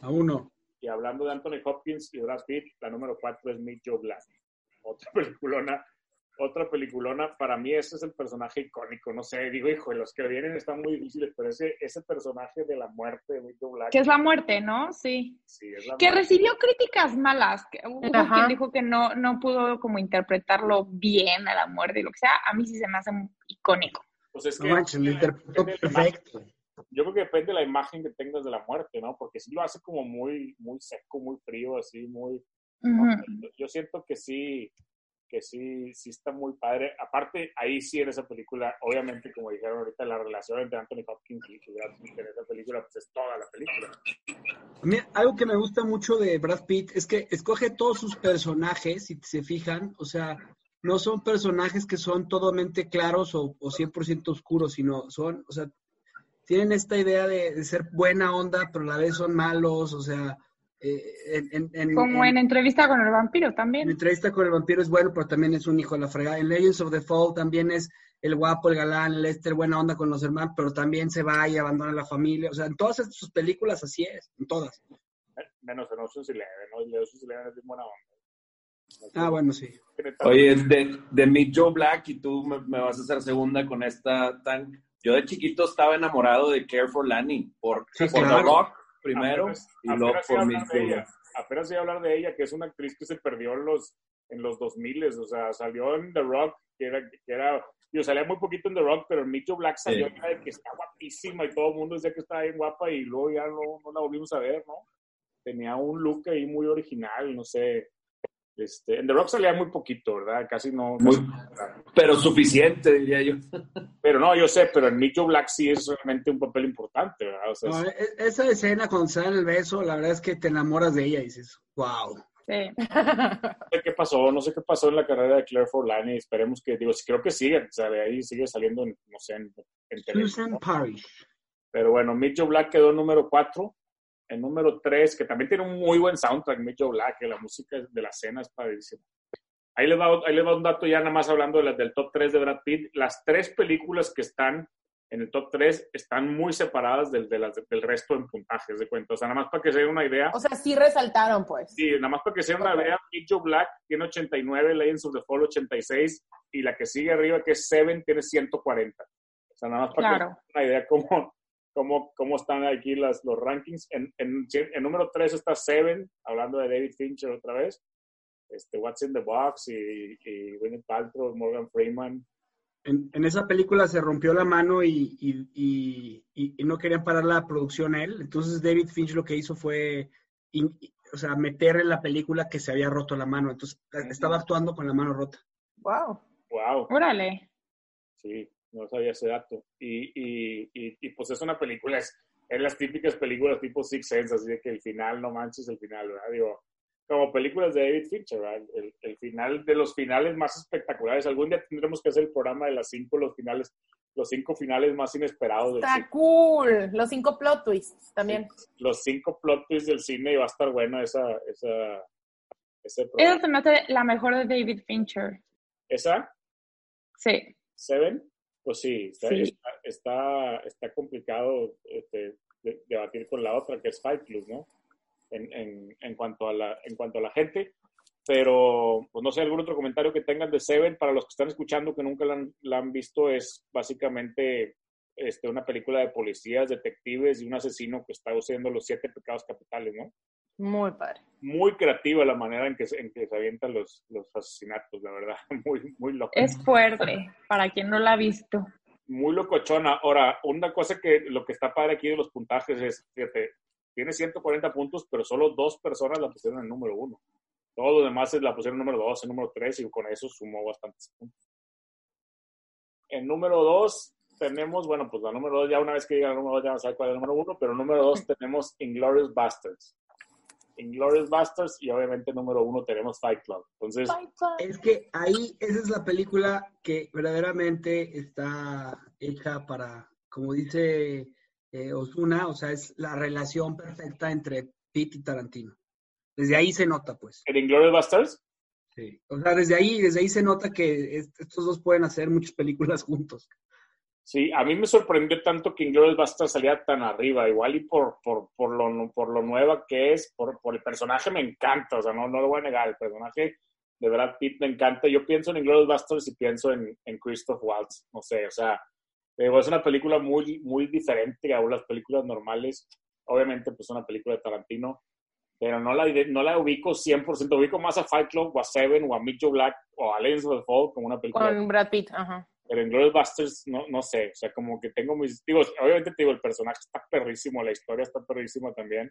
A uno. Y hablando de Anthony Hopkins y Brad Pitt, la número cuatro es Meet Joe Black. Otra peliculona, otra peliculona. Para mí ese es el personaje icónico. No sé, digo, hijo, los que vienen están muy difíciles, pero ese, ese personaje de la muerte Black. Que es la muerte, ¿no? Sí. sí, es la Que muerte. recibió críticas malas. Que hubo Ajá. quien dijo que no, no pudo como interpretarlo bien a la muerte y lo que sea. A mí sí se me hace icónico. Pues es que lo interpretó perfecto. yo creo que depende de la imagen que tengas de la muerte, ¿no? Porque si lo hace como muy, muy seco, muy frío, así, muy... Yo- Yo siento que sí, que sí, sí está muy padre. Aparte, ahí sí en esa película, obviamente, como dijeron ahorita, la relación entre Anthony Hopkins y Brad Pitt en esa película, pues es toda la película. A mí, algo que me gusta mucho de Brad Pitt es que escoge todos sus personajes, si se fijan, o sea, no son personajes que son totalmente claros o, o 100% oscuros, sino son, o sea, tienen esta idea de, de ser buena onda, pero a la vez son malos, o sea, eh, en, en- en- Como en entrevista con el vampiro en también. entrevista con el vampiro es bueno, pero también es un hijo de la fregada. En Legends of the Fall también es el guapo, el galán, el Lester, buena onda con los hermanos, pero también se va y abandona la familia. O sea, en todas sus películas así es, en todas. Menos en Ocean's Eleven, ¿no? Ocean's Eleven es bien buena onda. Ah, bueno, sí. Oye, de, de Meet Joe Black y tú me, me vas a hacer segunda con esta tan... Yo de chiquito estaba enamorado de Care for Lanny, por, Sí, por claro. The Rock primero Apenas- y luego apenas por ella. Black. Apenas iba a hablar de ella, que es una actriz que se perdió en los, en los 2000, o sea, salió en The Rock, que era, que era yo salía muy poquito en The Rock, pero Joe Black salió Sí. que está guapísima y todo el mundo decía que estaba bien guapa y luego ya no, no la volvimos a ver, ¿no? Tenía un look ahí muy original, no sé. Este, en The Rock salía muy poquito, ¿verdad? Casi no. Muy- casi- Pero suficiente, diría yo. pero no, yo sé, pero en Joe Black sí es realmente un papel importante, ¿verdad? O sea, No, es- e- esa escena cuando se el beso, la verdad es que te enamoras de ella y dices, wow. Sí. no sé qué pasó, no sé qué pasó en la carrera de Claire Forlani, esperemos que, digo, creo que sigue, o sea, de ahí sigue saliendo, en, no sé, en, en televisión. Susan Parrish. Pero bueno, Joe Black quedó número 4. En número 3, que también tiene un muy buen soundtrack, Joe Black, que la música de la escena es padrísima. Ahí les, va, ahí les va un dato ya nada más hablando de las del top 3 de Brad Pitt. Las tres películas que están en el top 3 están muy separadas del, de las, del resto en puntajes de cuenta. O sea, nada más para que se den una idea. O sea, sí resaltaron, pues. Sí, nada más para que se den una idea, Joe Black tiene 89, Legends of the Fall 86, y la que sigue arriba, que es Seven, tiene 140. O sea, nada más para Claro. que se den una idea cómo, cómo, cómo están aquí las, los rankings. En, en, en número 3 está Seven, hablando de David Fincher otra vez. Este, What's in the Box y, y Gwyneth Paltrow, Morgan Freeman. En, en esa película se rompió la mano y, y- y- y- y no querían parar la producción él. Entonces David Finch lo que hizo fue, in- o sea, meter en la película que se había roto la mano. Entonces estaba actuando con la mano rota. Wow. ¡Wow! Órale. Sí, no sabía ese dato. Y, y, y, y, pues es una película, es, es las típicas películas tipo Six Sense, así de que el final, no manches el final, ¿verdad? Digo, como películas de David Fincher, ¿verdad? El, el final de los finales más espectaculares. Algún día tendremos que hacer el programa de las cinco, los finales, los cinco finales más inesperados del Está cine. cool. Los cinco plot twists también. Los cinco plot twists del cine y va a estar bueno esa, esa, ese Esa programa. se me hace la mejor de David Fincher. ¿Esa? Sí. Seven, pues sí, está, Sí. está, está, está complicado este, de- debatir con la otra, que es Fight Club, ¿no? En, en, en, cuanto a la, en cuanto a la gente. Pero, pues no sé, algún otro comentario que tengan de Seven, para los que están escuchando que nunca la han, la han visto, es básicamente este, una película de policías, detectives y un asesino que está haciendo los siete pecados capitales, ¿no? Muy padre. Muy creativa la manera en que, se- en que se avientan los, los asesinatos, la verdad, muy, muy loco Es fuerte, para quien no la ha visto. muy locochona. Ahora, una cosa que lo que está padre aquí de los puntajes es, fíjate, tiene 140 puntos, pero solo dos personas la pusieron en el número uno. Todos los demás la pusieron en número dos, en número tres, y con eso sumó bastantes puntos. En número dos tenemos, bueno, pues la número dos, ya una vez que diga el número dos, ya no sabe cuál es el número uno, pero número dos tenemos Inglorious Bastards. Inglorious Bastards y obviamente número uno tenemos Fight Club. Entonces, Es que ahí, esa es la película que verdaderamente está hecha para, como dice eh, Osuna, o sea, es la relación perfecta entre Pitt y Tarantino. Desde ahí se nota, pues. ¿en Inglorious Bastards? Sí. O sea, desde ahí, desde ahí se nota que est- estos dos pueden hacer muchas películas juntos. Sí, a mí me sorprendió tanto que Inglourious Basterds salía tan arriba, igual y por, por, por, lo, por lo nueva que es, por, por el personaje me encanta, o sea, no, no lo voy a negar, el personaje de Brad Pitt me encanta. Yo pienso en Inglourious Basterds y pienso en, en Christoph Waltz, no sé, o sea, es una película muy, muy diferente a las películas normales. Obviamente, pues una película de Tarantino, pero no la, no la ubico 100%, ubico más a Fight Club o a Seven o a Joe Black o a Legends of the Fall como una película Con Brad Pitt, ajá. Pero en Glorious Busters no, no sé, o sea, como que tengo mis, digo, obviamente te digo, el personaje está perrísimo, la historia está perrísima también,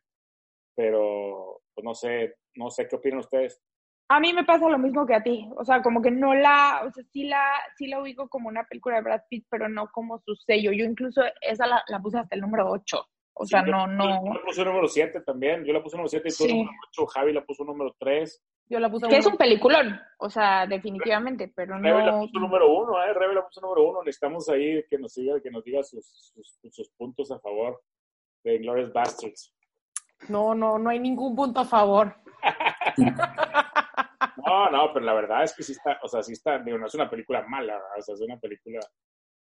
pero pues no sé, no sé qué opinan ustedes. A mí me pasa lo mismo que a ti, o sea, como que no la, o sea, sí la, sí la ubico como una película de Brad Pitt, pero no como su sello. Yo incluso esa la, la puse hasta el número 8, o sea, Sí, yo- no, no, Yo la puse número 7 también, yo la puse número 7 y tú Sí. número 8, Javi la puso número 3, Yo la puse que es uno. un peliculón, o sea, definitivamente, pero Rebe la no, puso número 1, eh, Rebe la puso número 1, necesitamos ahí que nos diga, que nos diga sus, sus, sus puntos a favor de Glorious Bastards. No, no, no hay ningún punto a favor. No, no, pero la verdad es que sí está, o sea, sí está, digo, no es una película mala, ¿verdad? o sea, es una película,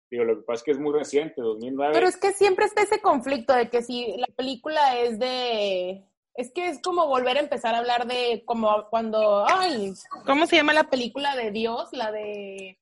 digo, lo que pasa es que es muy reciente, 2009. Pero es que siempre está ese conflicto de que si la película es de... Es que es como volver a empezar a hablar de como cuando... Ay, ¿cómo se llama la película de Dios? La de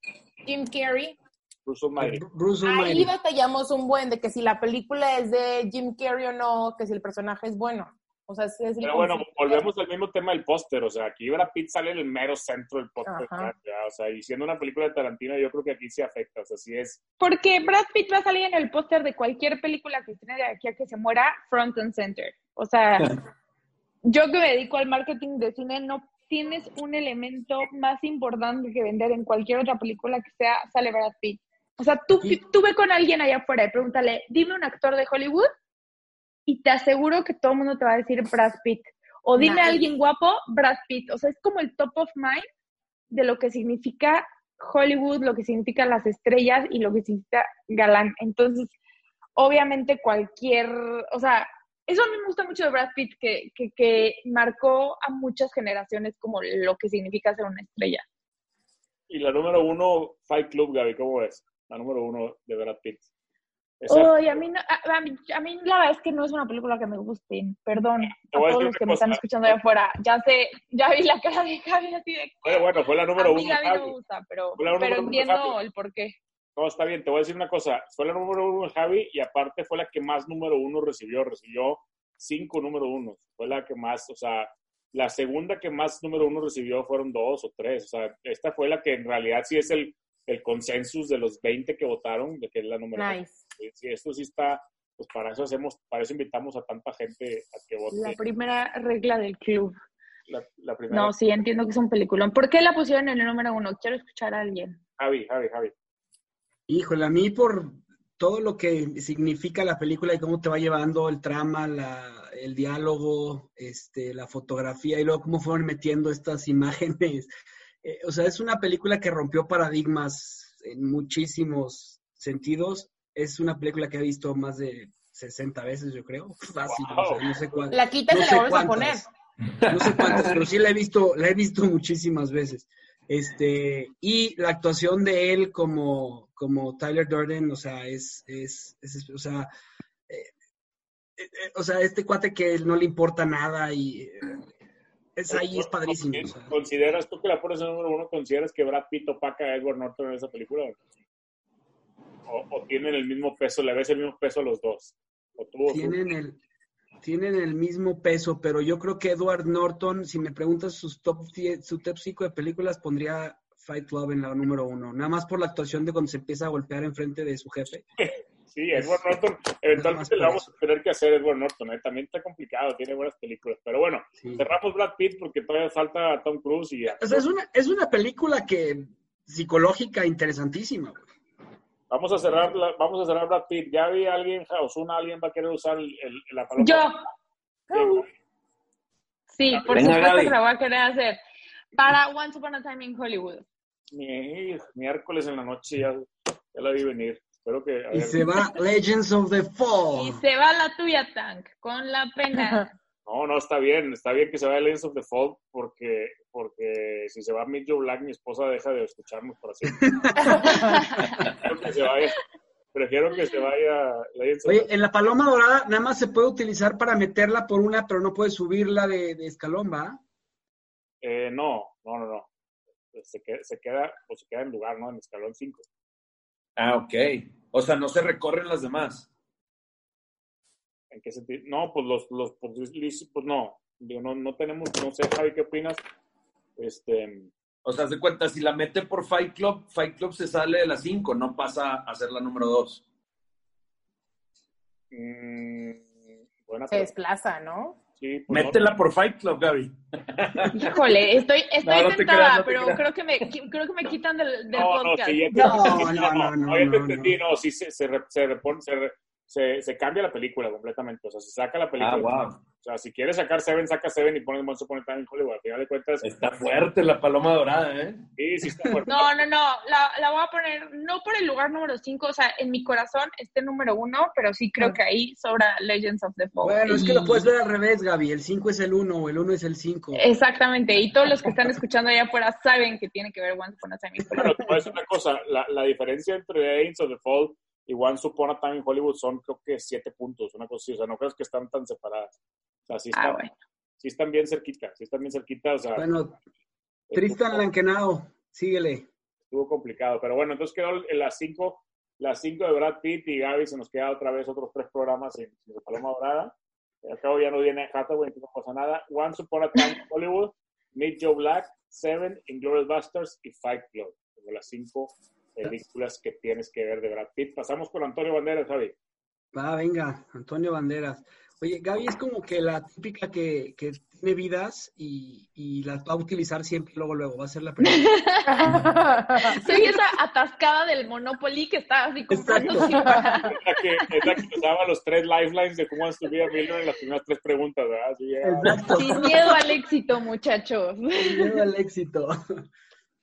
Jim Carrey. Bruce Almighty. Bruce Ahí batallamos un buen de que si la película es de Jim Carrey o no, que si el personaje es bueno. O sea, es, Pero bueno, volvemos al mismo tema del póster, o sea, aquí Brad Pitt sale en el mero centro del póster, o sea, y siendo una película de Tarantino, yo creo que aquí sí afecta, o sea, sí es, porque Brad Pitt va a salir en el póster de cualquier película que estrene de aquí a que se muera, front and center. O sea, yo que me dedico al marketing de cine, no tienes un elemento más importante que vender en cualquier otra película que sea, sale Brad Pitt. O sea, tú, Sí. tú ve con alguien allá afuera y pregúntale, dime un actor de Hollywood y te aseguro que todo el mundo te va a decir Brad Pitt. O dime a Nice. alguien guapo, Brad Pitt. O sea, es como el top of mind de lo que significa Hollywood, lo que significa las estrellas y lo que significa galán. Entonces, obviamente cualquier, o sea, eso a mí me gusta mucho de Brad Pitt, que, que, que marcó a muchas generaciones como lo que significa ser una estrella. y la número uno, Fight Club, Gaby, ¿cómo es? La número uno de Brad Pitt. Uy, a mí, no- a, a mí, a mí la verdad es que no es una película que me guste, perdón a todos los que una me están cosa. escuchando allá afuera. Ya sé, ya vi la cara de Gaby así de Bueno, bueno, fue la número uno, Gaby no gusta, pero, pero entiendo el porqué. No, está bien, te voy a decir una cosa, fue la número uno de Javi y aparte fue la que más número uno recibió, recibió cinco número unos, fue la que más, o sea, la segunda que más número uno recibió fueron dos o tres, o sea, esta fue la que en realidad sí es el, el consensus de los 20 que votaron, de que es la número uno. Nice. Sí, sí, esto sí está, pues para eso hacemos, para eso invitamos a tanta gente a que vote. La primera regla del club. La, la primera. No, sí, entiendo que es un peliculón. ¿Por qué la pusieron en el número uno? Quiero escuchar a alguien. Javi, Javi, Javi. Híjole, a mí por todo lo que significa la película y cómo te va llevando el trama, la, el diálogo, este, la fotografía y luego cómo fueron metiendo estas imágenes. Eh, o sea, es una película que rompió paradigmas en muchísimos sentidos. Es una película que he visto más de 60 veces, yo creo. Fácil, o sea, no sé cuántas. La quitas No y la vuelves a poner. No sé cuántas, pero sí la he visto, la he visto muchísimas veces. Este, y la actuación de él como, como Tyler Durden, o sea, es, es, es- o sea, eh, eh, eh, o sea, este cuate que no le importa nada y eh, es ahí, es padrísimo. o sea. ¿Consideras tú que la pones número uno? ¿Consideras que Brad Pitt opaca a Edward Norton en esa película? ¿O, o tienen el mismo peso? ¿Le ves el mismo peso a los dos? ¿O tú, o tú? Tienen el, tienen el mismo peso, pero yo creo que Edward Norton, si me preguntas sus top 10, su top 5 de películas, pondría Fight Club en la número uno. Nada más por la actuación de cuando se empieza a golpear enfrente de su jefe. Sí, Edward Norton, eventualmente le vamos a tener que hacer Edward Norton, ¿eh? también está complicado, tiene buenas películas, pero bueno, Sí. cerramos Brad Pitt porque todavía falta Tom Cruise y. O sea, es una, es una película que psicológica interesantísima. güey. Vamos a cerrar, la- vamos a cerrar Brad Pitt. Ya vi a alguien, Osuna, alguien va a querer usar el, el- la paloma. Yo, sí, por Venga, supuesto Gaby. que lo voy a querer hacer. Para Once Upon a Time in Hollywood. Mi- miércoles en la noche ya, ya la vi venir. Espero que. a Y ver. se va Legends of the Y Fall. se va la tuya, Tank, con la pena. No, no, está bien. Está bien que se vaya Legends of the Fall porque, porque si se va Meet Joe Black, mi esposa deja de escucharnos para siempre. Prefiero que se vaya. Prefiero que se vaya Legends of Oye, the en la paloma dorada nada más se puede utilizar para meterla por una, pero no puede subirla de, de escalón, ¿va? Eh, no, no, no, no. Se queda, se queda, o se queda en lugar, ¿no? En escalón 5. Ah, ok. O sea, no se recorren las demás. ¿En qué sentido? No, pues los, los pues, pues no. Digo, no, no tenemos, no sé, Javi, ¿qué opinas? Este, O sea, haz de cuenta, si la mete por Fight Club, Fight Club se sale de las 5, no pasa a ser la número 2. mm, Se desplaza, ¿no? Sí, pues no. Métela por Fight Club, Gaby. Híjole, estoy, estoy No, no no pero creo que me creo que me quitan del, del No, no, podcast. sí, ya te No, entendí. no, no, no, ya te no, entendí, no, sí se, se, se cambia la película completamente, o sea, se saca la película. Ah, wow. O sea, si quieres sacar Seven, saca Seven y pones a Time in Hollywood. Al final de cuentas, Está fuerte la paloma dorada, ¿eh? sí, sí está fuerte. No, no, no, la, la voy a poner no por el lugar número 5, o sea, en mi corazón este número uno, pero sí creo que ahí sobra Legends of the Fall. Bueno, es que Y- lo puedes ver al revés, Gaby. El 5 es el 1 o el 1 es el 5. Exactamente, y todos los que están escuchando allá afuera saben que tiene que ver Once Upon a Time Bueno, te voy a decir una cosa, la, la diferencia entre Legends of the Fall y Once Upon a Time in Hollywood son creo que siete puntos, una cosa así, o sea, no creo que están tan separadas. O sea, sí Ah, están, bueno. sí están bien cerquita, sí están bien cerquita, o sea, Bueno, Tristan Lankenau, síguele. estuvo complicado, pero bueno, entonces quedó en las cinco, las cinco de Brad Pitt y Gaby, se nos queda otra vez otros tres programas sin su paloma dorada. Al cabo ya no viene Hathaway, no pasa nada. Once Upon a Time in Hollywood, Meet Joe Black, Seven, Inglourious Basterds y Fight Club. Como las cinco películas que tienes que ver de Brad Pitt. Pasamos con Antonio Banderas, Javi. Va, venga, Antonio Banderas. Oye, Gaby es como que la típica que, que tiene vidas y, y las va a utilizar siempre luego, luego. Va a ser la primera. Soy esa atascada del Monopoly que está así comprando sin. Es la que, es la que te daba los tres lifelines de cómo be a Millionaire en las primeras tres preguntas, ¿verdad? Exacto. Sin miedo al éxito, muchachos. Miedo al éxito.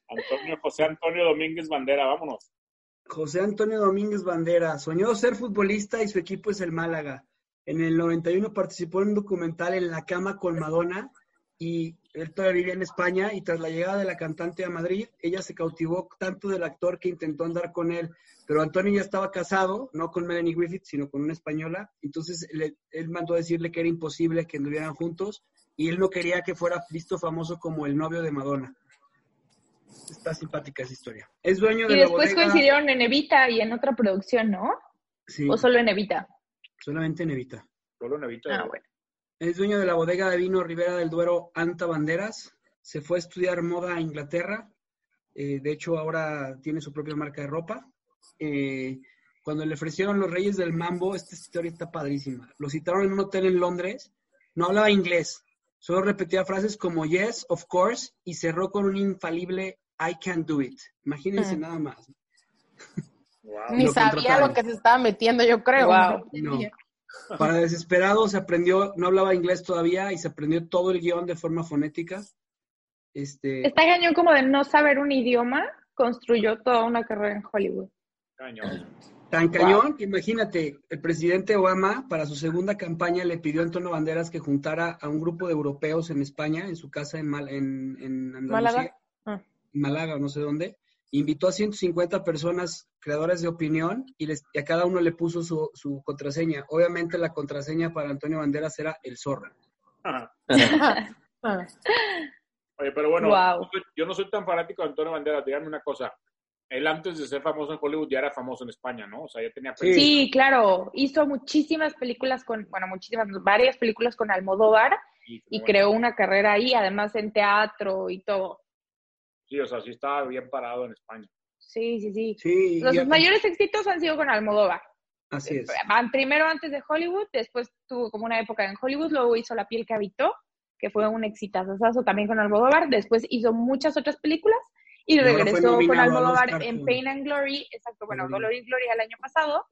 Antonio, José Antonio Domínguez Bandera, vámonos. José Antonio Domínguez Bandera soñó ser futbolista y su equipo es el Málaga. En el 91 participó en un documental En la cama con Madonna y él todavía vivía en España y tras la llegada de la cantante a Madrid, ella se cautivó tanto del actor que intentó andar con él, pero Antonio ya estaba casado, no con Melanie Griffith, sino con una española, entonces él mandó a decirle que era imposible que anduvieran juntos y él no quería que fuera visto famoso como el novio de Madonna. Está simpática esa historia. Es dueño de Y la después bodega- coincidieron en Evita y en otra producción, ¿no? Sí. O solo en Evita. Solamente en Evita. Solo Nevita. Ah, bueno. Es dueño de la bodega de vino Ribera del Duero Anta Banderas. Se fue a estudiar moda a Inglaterra. Eh, de hecho, ahora tiene su propia marca de ropa. Eh, cuando le ofrecieron los Reyes del Mambo, esta historia está padrísima. Lo citaron en un hotel en Londres. No hablaba inglés. Solo repetía frases como yes, of course, y cerró con un infalible I can do it. Imagínense Mm. nada más. Wow. Ni Lo sabía lo que se estaba metiendo, yo creo. Wow. No. Para desesperado se aprendió, no hablaba inglés todavía y se aprendió todo el guion de forma fonética. Este, Está cañón como de no saber un idioma, construyó toda una carrera en Hollywood. Cañón. tan cañón que imagínate, el presidente Obama para su segunda campaña le pidió a Antonio Banderas que juntara a un grupo de europeos en España, en su casa en, Mal- en, en Andalucía, Málaga. Málaga o no sé dónde. Invitó a 150 personas creadoras de opinión y, les- y a cada uno le puso su, su contraseña. Obviamente la contraseña para Antonio Banderas era el zorra. Ah. Oye, pero bueno, Wow. yo no soy tan fanático de Antonio Banderas. Díganme una cosa. Él antes de ser famoso en Hollywood ya era famoso en España, ¿no? O sea, ya tenía Sí. Sí, claro. Hizo muchísimas películas con, bueno, muchísimas, varias películas con Almodóvar y bueno, creó una carrera ahí, además en teatro y todo. Sí, o sea, sí estaba bien parado en España. Sí, sí, sí. Sí, Los mayores éxitos han sido con Almodóvar. Así es. Van primero antes de Hollywood, después tuvo como una época en Hollywood, luego hizo La piel que habitó, que fue un exitazo también con Almodóvar, después hizo muchas otras películas y, ahora regresó con Almodóvar en Pain and Glory, exacto, bueno, Glory. Dolor y Gloria el año pasado,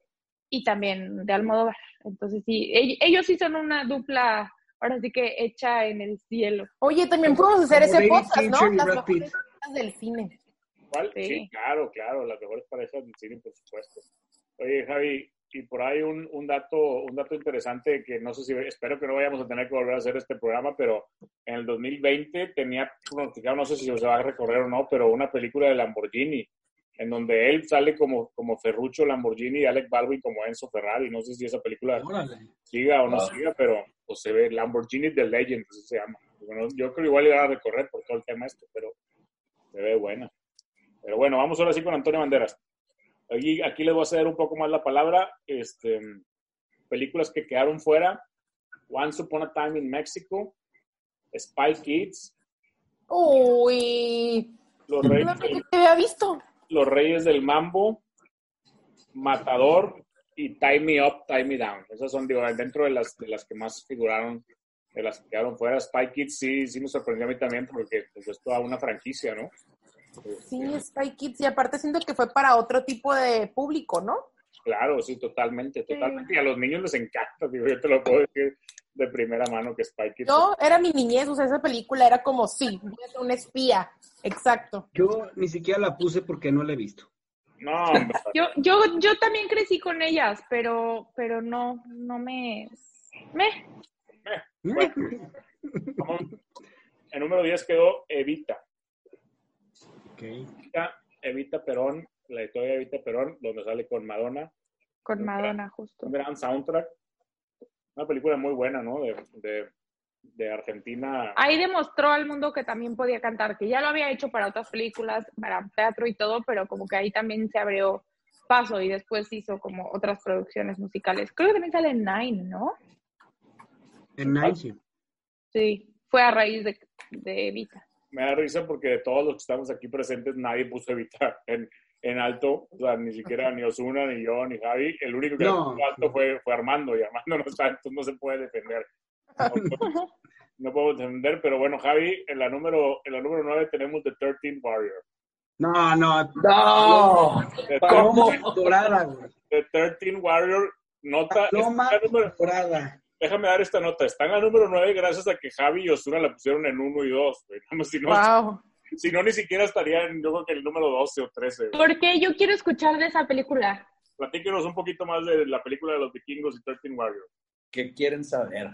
y también de Almodóvar. Entonces sí, ell- ellos sí son una dupla, ahora sí que hecha en el cielo. Oye, también podemos hacer Como ese podcast, ¿no? Las mejores películas del cine. ¿Cuál? Sí. Sí. claro, claro, las mejores parejas del cine, por supuesto. Oye, Javi, y por ahí un, un dato un dato interesante que no sé si, espero que no vayamos a tener que volver a hacer este programa, pero en el 2020 tenía pronosticado, no sé si se va a recorrer o no, pero una película de Lamborghini, en donde él sale como, como Ferruccio Lamborghini y Alec Baldwin como Enzo Ferrari. No sé si esa película Órale. siga o no Wow. siga, pero pues, se ve Lamborghini The Legend, así se llama. Bueno, yo creo igual iba a recorrer por todo el tema este, pero se ve buena. Pero bueno, vamos ahora sí con Antonio Banderas. Aquí, aquí les voy a ceder un poco más la palabra. Este, películas que quedaron fuera. Once Upon a Time in Mexico, Spy Kids, Uy, Los Reyes, del, había visto. Los Reyes del Mambo, Matador y Tie Me Up, Tie Me Down. Esas son, digo, dentro de las, de las que más figuraron, de las que quedaron fuera. Spy Kids sí, sí me sorprendió a mí también porque pues, es toda una franquicia, ¿no? Sí, Spy Kids, y aparte siento que fue para otro tipo de público, ¿no? Claro, sí, totalmente, totalmente. Y a los niños les encanta, digo, yo te lo puedo decir de primera mano que Spy Kids. Yo era mi niñez, o sea, esa película era como, sí, voy a ser una espía. Exacto. Yo ni siquiera la puse porque no la he visto. No, hombre, Yo, yo, yo también crecí con ellas, pero, pero no, no me, me, bueno, vamos. El número 10 quedó Evita. Evita, Evita Perón, la historia de Evita Perón, donde sale con Madonna. con Madonna justo. Un gran soundtrack. Una película muy buena, ¿no? De, de, de Argentina. Ahí demostró al mundo que también podía cantar, que ya lo había hecho para otras películas, para teatro y todo, pero como que ahí también se abrió paso y después hizo como otras producciones musicales. Creo que también sale en Nine, ¿no? En Nike. Sí, fue a raíz de, de Evita. Me da risa porque de todos los que estamos aquí presentes, nadie puso Evita en, en alto. O sea, ni siquiera ni Osuna, ni yo, ni Javi. El único que No. puso alto fue, fue Armando y Armando no está, entonces no se puede defender. No, podemos- no podemos defender, pero bueno, Javi, en la número, en la número 9 tenemos The 13 Warrior. No, no. ¡No! The, dorada, güey. The 13 Warrior, nota. Paloma está número- dorada. Déjame dar esta nota. Está en la número 9 gracias a que Javi y Osuna la pusieron en 1 y 2. Si no, Wow. si no, ni siquiera estaría en, yo creo que el número 12 o 13. güey. Porque yo quiero escuchar de esa película. Platíquenos un poquito más de la película de los vikingos y 13 Warrior. ¿Qué quieren saber?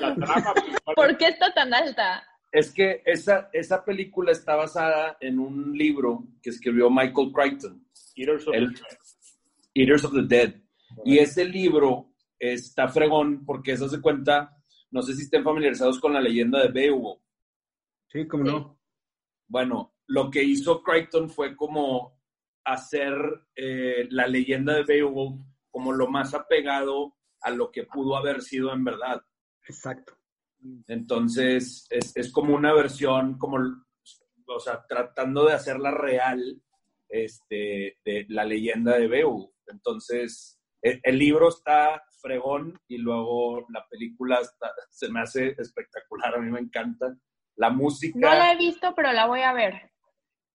La trama ¿Por qué está tan alta? Es que esa, esa película está basada en un libro que escribió Michael Crichton, Eaters of the El- Dead. Eaters of the Dead. Y ese libro está fregón porque eso se cuenta, no sé si estén familiarizados con la leyenda de Beowulf. Sí, cómo no. Bueno, lo que hizo Crichton fue como hacer eh, la leyenda de Beowulf como lo más apegado a lo que pudo haber sido en verdad. Exacto. Entonces, es, es como una versión, como, o sea, tratando de hacerla real, este, de la leyenda de Beowulf. Entonces, el, el libro está fregón y luego la película está- se me hace espectacular, a mí me encanta. La música, No la he visto, pero la voy a ver.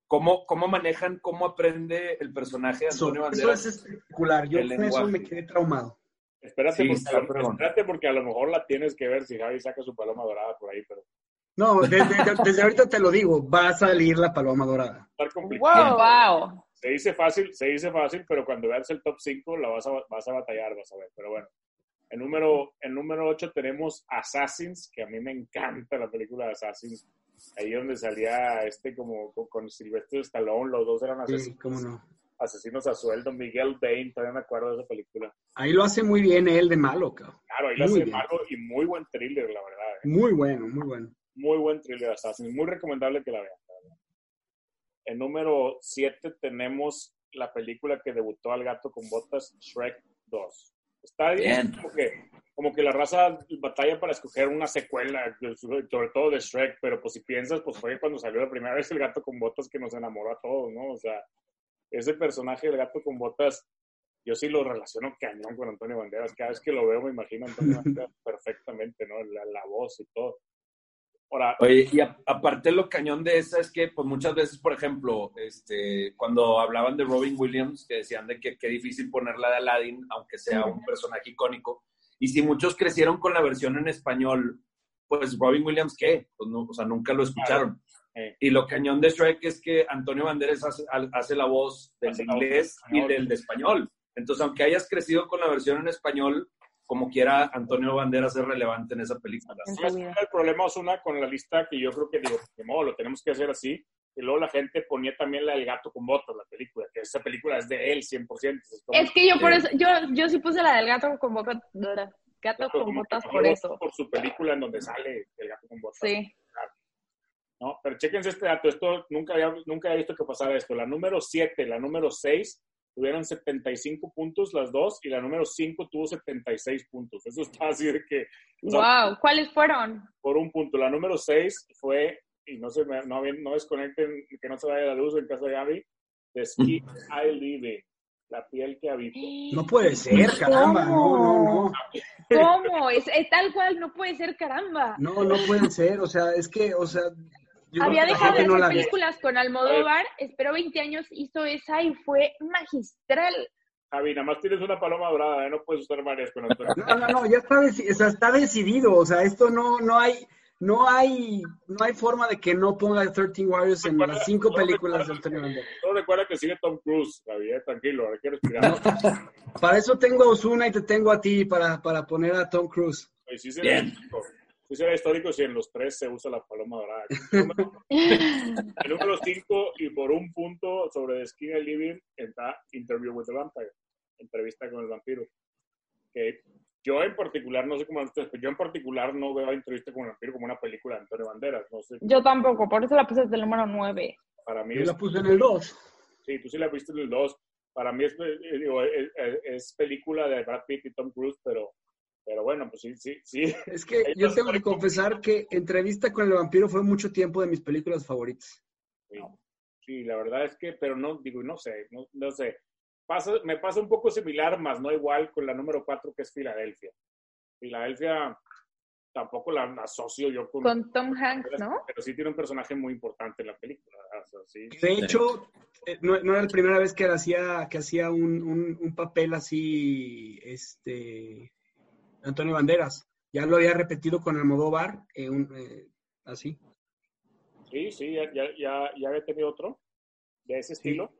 cómo, cómo manejan, cómo aprende el personaje de Eso, Antonio eso Banderas. es espectacular. Yo con eso me quedé traumado. Espérate, Sí, porque, a lo- fregón. espérate porque a lo mejor la tienes que ver si Javi saca su paloma dorada por ahí, pero No, desde, ahorita te lo digo, va a salir la paloma dorada. Wow. Wow. Se dice fácil, se dice fácil, pero cuando veas el top 5 la vas a, vas a batallar, vas a ver. Pero bueno, en número, en número 8 tenemos Assassins, que a mí me encanta la película de Assassins. Ahí donde salía este como con, con Sylvester Stallone, los dos eran Sí, asesinos, cómo no. asesinos a sueldo. Miguel Bain, todavía me acuerdo de esa película. Ahí lo hace muy bien él de malo, cabrón. Claro, ahí Muy hace bien. malo y muy buen thriller, la verdad. ¿eh? Muy bueno, muy bueno. Muy buen thriller Assassin, muy recomendable que la vean. En número 7 tenemos la película que debutó al gato con botas, Shrek 2. Está bien, como que, como que la raza batalla para escoger una secuela, sobre todo de Shrek, pero pues si piensas, pues fue cuando salió la primera vez el gato con botas que nos enamoró a todos, ¿no? O sea, ese personaje del gato con botas yo sí lo relaciono cañón con Antonio Banderas. Cada vez que lo veo me imagino a Antonio Banderas perfectamente, ¿no? La, la voz y todo. Ahora, Oye, y a- aparte lo cañón de esa es que, pues muchas veces, por ejemplo, este, cuando hablaban de Robin Williams, que decían de que qué difícil ponerla de Aladdin, aunque sea un personaje icónico. Y si muchos crecieron con la versión en español, pues Robin Williams, ¿qué? Pues no, o sea, nunca lo escucharon. Y lo cañón de Shrek es que Antonio Banderas hace, hace la voz del Hace la voz inglés del y del de español. Entonces, aunque hayas crecido con la versión en español, como quiera, Antonio Banderas es relevante en esa película. En ¿sabes tu cuál vida. es el problema, Osuna, con la lista que yo creo que digo, de modo, lo tenemos que hacer así. Y luego la gente ponía también la del gato con botas, la película, que esa película es de él 100%. Es, como- Es que yo por Sí. eso, yo, yo sí puse la del gato con botas, gato con que botas por eso. Por su película en donde sale el gato con botas. Sí. ¿no? Pero chéquense este dato, esto nunca había, nunca había visto que pasara esto. La número 7, la número 6 tuvieron 75 puntos las dos y la número 5 tuvo 76 puntos. Eso está así de que o sea, Wow, ¿cuáles fueron? por un punto. La número 6 fue, y no se me, no, no desconecten, que no se vaya la luz en casa de Gaby, The Skin I Live In, la piel que habito. No puede ser, caramba. No, no, no. ¿Cómo? Es, es tal cual, no puede ser, caramba. No, no puede ser. O sea, es que, o sea. Yo Había dejado de no hacer películas con Almodóvar, esperó 20 años, hizo esa y fue magistral. Javi, nada más tienes una paloma dorada, ¿eh? no puedes usar varias con Antonio. No, no, no, ya está, deci- o sea, está decidido. O sea, esto no, no hay. No hay, no hay forma de que no ponga 13 Warriors en las cinco películas de Antonio Banderas. Solo recuerda que sigue Tom Cruise, Javi, eh, tranquilo, hay que respirar. Para eso tengo a Osuna y te tengo a ti para, para poner a Tom Cruise. Y sí Bien. Sí será histórico si en los tres se usa la paloma dorada. El número 5 y por un punto sobre The Skin and Living está Interview with the Vampire, entrevista con el vampiro. Que yo en particular, no sé cómo ustedes, pero yo en particular no veo a entrevista con el vampiro como una película de Antonio Banderas. No sé, Yo tampoco, por eso la puse desde el número 9. para mí Yo es, la puse en el 2. sí, tú sí la viste en el 2. Para mí es, eh, digo, es, es- es película de Brad Pitt y Tom Cruise, pero, pero bueno, pues sí, sí, sí. Es que yo tengo que confesar que Entrevista con el vampiro fue mucho tiempo de mis películas favoritas. Sí, sí, la verdad es que, pero no, digo, no sé, no, no sé. Pasa, me pasa un poco similar, más no igual con la número 4 que es Filadelfia. Filadelfia tampoco la asocio yo con... Con Tom Hanks, ¿no? Pero sí tiene un personaje muy importante en la película. ¿verdad? O sea, sí. De hecho, eh, no, no era la primera vez que hacía, que hacía un, un- un papel así, este, Antonio Banderas. Ya lo había repetido con Almodóvar, eh, un, eh, así. Sí, sí, ya, ya, ya, ya había tenido otro de ese estilo.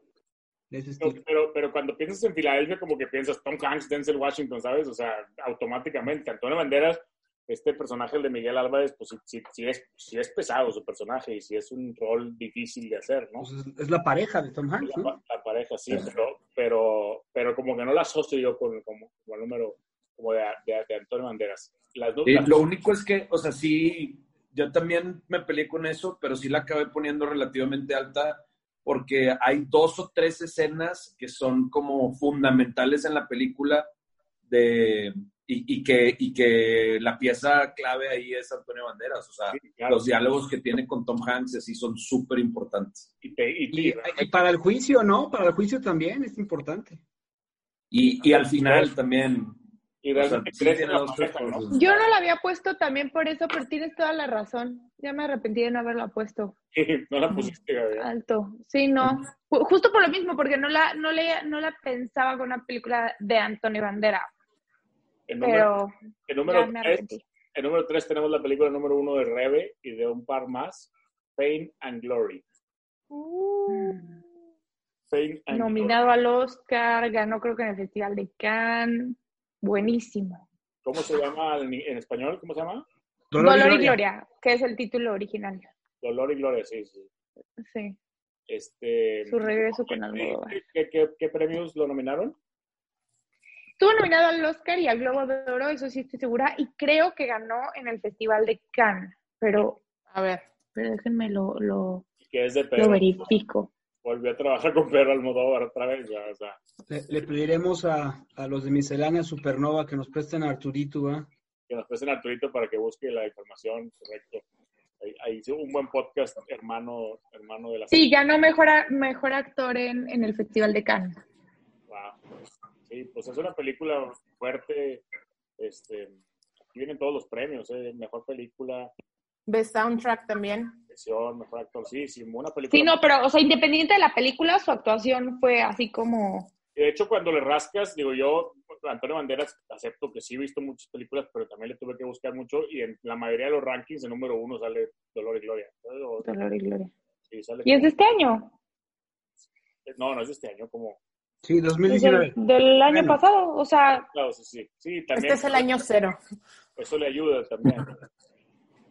de ese Pero, estilo. pero, pero cuando piensas en Filadelfia, como que piensas Tom Hanks, Denzel Washington, ¿sabes? O sea, automáticamente. Antonio Banderas, este personaje, el de Miguel Álvarez, pues sí, sí, sí es, sí es pesado su personaje y sí es un rol difícil de hacer, ¿no? Pues es, es la pareja de Tom Hanks, la, ¿no? pa- la pareja, sí, pero, pero, pero como que no la asocio yo con como, como el número como de, de- de Antonio Banderas. Las dos, Sí, las- lo único es que, o sea, sí, yo también me peleé con eso, pero sí la acabé poniendo relativamente alta porque hay dos o tres escenas que son como fundamentales en la película de, y, y que, y que la pieza clave ahí es Antonio Banderas. O sea, sí, claro, los diálogos que tiene con Tom Hanks así son súper importantes. y, te- y- Y, y- y para el juicio, ¿no? Para el juicio también es importante. Y, y al final también. Y o sea, realmente sí crees tiene en la dos, tres pareja, ¿no? cosas. Yo no la había puesto también por eso, pero tienes toda la razón. Ya me arrepentí de no haberla puesto no la pusiste, Gabriel. alto. Sí, no. Ju- Justo por lo mismo, porque no la, no le, no la pensaba con una película de Antonio Bandera. El número, Pero el ya número me tres, el número tres tenemos la película número uno de Rebe y de un par más, Fame and Glory. And Nominado al Oscar, ganó creo que en el Festival de Cannes. Buenísimo. ¿Cómo se llama en, español? ¿Cómo se llama? Dolor, y Gloria, que es el título original. Dolor y Gloria, sí, sí. Sí, Este, su regreso con ¿qué- Almodóvar. ¿qué, qué, qué premios lo nominaron? Estuvo nominado al Oscar y al Globo de Oro, eso sí estoy segura, y creo que ganó en el Festival de Cannes, pero, a ver, pero déjenme lo, lo, Que es de lo verifico. Volvió a trabajar con Pedro Almodóvar otra vez. ya, o sea, Le, le pediremos a, a los de Miscelánea Supernova que nos presten a Arturito, ¿va? que nos presten Arturito para que busque la información correcto. Ahí, ahí hizo un buen podcast, hermano, hermano de la Sí, ganó mejor, a- mejor actor en, en el Festival de Cannes. Wow. Sí, pues es una película fuerte. Este, aquí vienen todos los premios, ¿eh? Mejor película, Best Soundtrack también. mejor actor. Sí, sí, una película. Sí, no, pero, o sea, independiente de la película, su actuación fue así como... De hecho, cuando le rascas, digo yo, Antonio Banderas, acepto que sí he visto muchas películas, pero también le tuve que buscar mucho y en la mayoría de los rankings, el número uno sale Dolor y Gloria. O- Dolor y Gloria. sí, sale- ¿Y es de este año? No, no es de este año, como... Sí, Es del, 2019. del año Bueno. pasado, o sea, Claro, sí, sí. Sí, también. Este es el año cero. Eso le ayuda también.